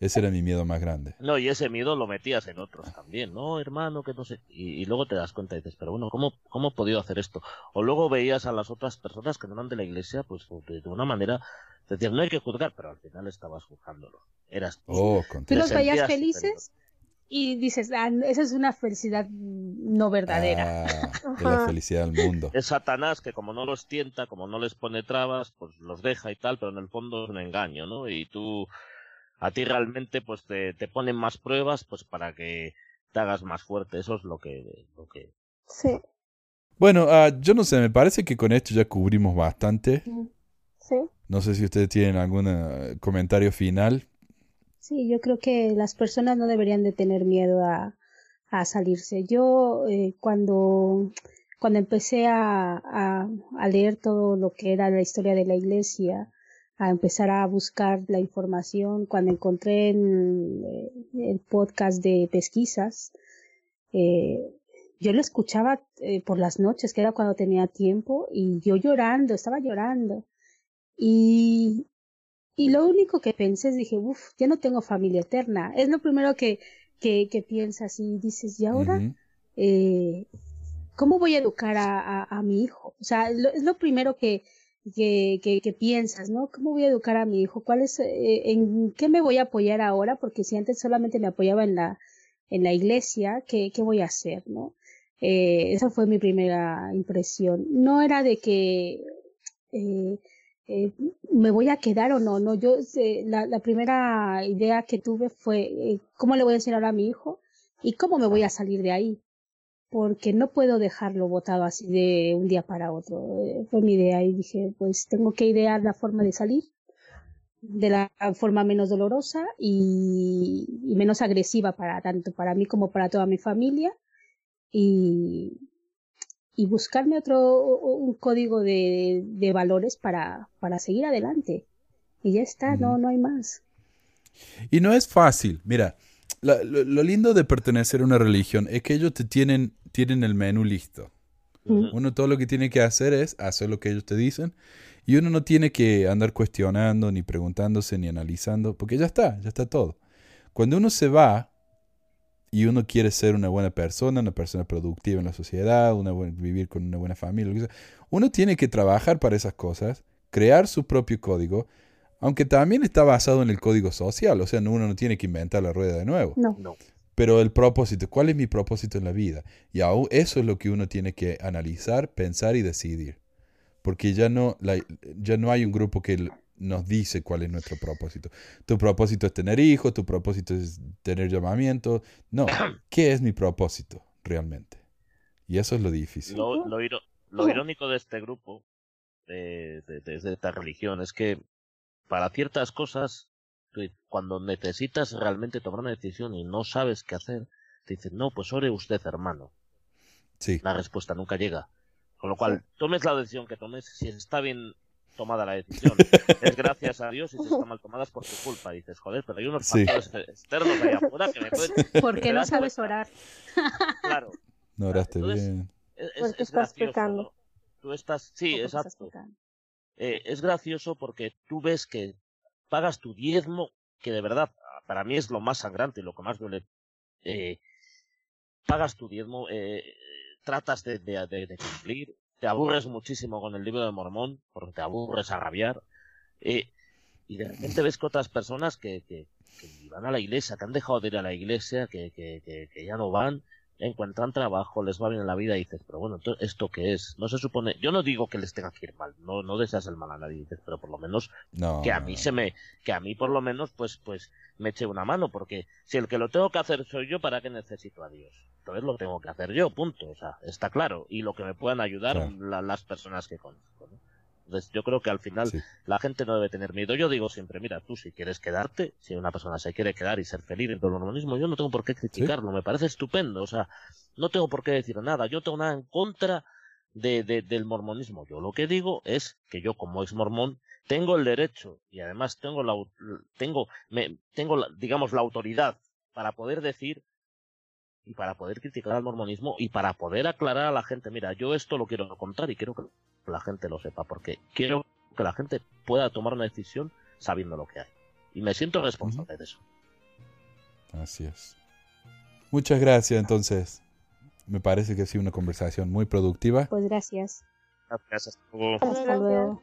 Ese era mi miedo más grande. No, y ese miedo lo metías en otros también, ¿no, hermano? Que no sé. Y, y luego te das cuenta y dices, pero bueno, ¿cómo, ¿cómo he podido hacer esto? O luego veías a las otras personas que no eran de la iglesia, pues de, de una manera, te decías, no hay que juzgar, pero al final estabas juzgándolo. Eras tú. Oh, Tú los veías felices y dices, ah, esa es una felicidad no verdadera. Ah, de la felicidad del mundo. Es Satanás que como no los tienta, como no les pone trabas, pues los deja y tal, pero en el fondo es un engaño, ¿no? Y tú, a ti realmente, pues te, te ponen más pruebas, pues para que te hagas más fuerte. Eso es lo que, lo que Sí, Bueno, ah, yo no sé, me parece que con esto ya cubrimos bastante. sí. No sé si ustedes tienen algún eh, comentario final. Sí, yo creo que las personas no deberían de tener miedo a, a salirse. Yo eh, cuando, cuando empecé a, a, leer todo lo que era la historia de la iglesia, a empezar a buscar la información, cuando encontré en, eh, el podcast de pesquisas, eh, yo lo escuchaba eh, por las noches, que era cuando tenía tiempo, y yo llorando, estaba llorando. Y, y lo único que pensé es, dije, uff, ya no tengo familia eterna. Es lo primero que, que, que piensas y dices, ¿y ahora? Eh, ¿cómo voy a educar a, a, a mi hijo? O sea, lo- es lo primero que, que, que, que piensas, ¿no? ¿Cómo voy a educar a mi hijo? ¿Cuál es, eh, en qué me voy a apoyar ahora? Porque si antes solamente me apoyaba en la, en la iglesia, ¿qué, qué voy a hacer, no? Eh, esa fue mi primera impresión. No era de que eh, eh, me voy a quedar o no, no. Yo eh, la, primera idea que tuve fue eh, cómo le voy a enseñar a mi hijo y cómo me voy a salir de ahí, porque no puedo dejarlo botado así de un día para otro. Eh, fue mi idea y dije, pues tengo que idear la forma de salir de la forma menos dolorosa y, y menos agresiva para tanto para mí como para toda mi familia y, y buscarme otro un código de, de valores para, para seguir adelante. Y ya está, no, no hay más. Y no es fácil. Mira, la- lo, lo lindo de pertenecer a una religión es que ellos te tienen, tienen el menú listo. Mm. Uno todo lo que tiene que hacer es hacer lo que ellos te dicen y uno no tiene que andar cuestionando, ni preguntándose, ni analizando, porque ya está, ya está todo. Cuando uno se va y uno quiere ser una buena persona, una persona productiva en la sociedad, una vivir con una buena familia, lo que sea, uno tiene que trabajar para esas cosas, crear su propio código, aunque también está basado en el código social, o sea, no- uno no tiene que inventar la rueda de nuevo. No. no. Pero el propósito, ¿cuál es mi propósito en la vida? Y aún eso es lo que uno tiene que analizar, pensar y decidir. Porque ya no, la- ya no hay un grupo que nos dice cuál es nuestro propósito. Tu propósito es tener hijos, tu propósito es tener llamamiento. No, ¿qué es mi propósito realmente? Y eso es lo difícil. Lo, lo, iro- lo irónico de este grupo, de, de- de- de esta religión, es que para ciertas cosas, cuando necesitas realmente tomar una decisión y no sabes qué hacer, te dicen, no, pues ore usted, hermano. Sí, La respuesta nunca llega. Con lo cual, tomes la decisión que tomes, si está bien tomada la decisión, es gracias a Dios y si está mal tomada es por tu culpa. Dices, joder, pero hay unos Sí. factores externos ahí afuera que me pueden... ¿Por qué Te no sabes cuenta. orar? Claro, no oraste Entonces, bien. es, es- Porque es estás gracioso, pecando. ¿no? Tú estás... Sí, ¿Por qué estás exacto. eh, es gracioso porque tú ves que pagas tu diezmo, que de verdad para mí es lo más sangrante y lo que más duele. Eh, pagas tu diezmo, eh, tratas de, de- de- de cumplir, te aburres muchísimo con el libro de Mormón, porque te aburres a rabiar, eh, y de repente ves que otras personas que, van a la iglesia, que han dejado de ir a la iglesia, que, que ya no van, encuentran trabajo, les va bien en la vida y dices, pero bueno, entonces, ¿esto qué es? No se supone, yo no digo que les tenga que ir mal, no, no deseas el mal a nadie, dices, pero por lo menos No, que a mí no. se me, que a mí por lo menos pues, pues me eche una mano, porque si el que lo tengo que hacer soy yo, ¿para qué necesito a Dios? Entonces lo tengo que hacer yo, punto, o sea, está claro, y lo que me puedan ayudar Claro. la- las personas que conozco, ¿no? Entonces yo creo que al final Sí. la gente no debe tener miedo. Yo digo siempre, mira, tú si quieres quedarte, si una persona se quiere quedar y ser feliz dentro del mormonismo, yo no tengo por qué criticarlo, me parece estupendo, o sea, no tengo por qué decir nada, yo tengo nada en contra de, de- del mormonismo. Yo lo que digo es que yo como ex mormón tengo el derecho y además tengo la, tengo, me, tengo la- digamos la autoridad para poder decir y para poder criticar al mormonismo y para poder aclarar a la gente, mira, yo esto lo quiero contar y quiero que la gente lo sepa, porque quiero que la gente pueda tomar una decisión sabiendo lo que hay. Y me siento responsable de eso. Así es. Muchas gracias entonces. Me parece que ha sido una conversación muy productiva. Pues gracias. Gracias. Hasta luego. Hasta luego.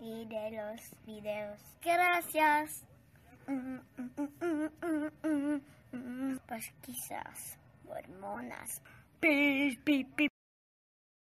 y de los videos? Gracias. Mm, mm, mormonas. Pi, pi, pi.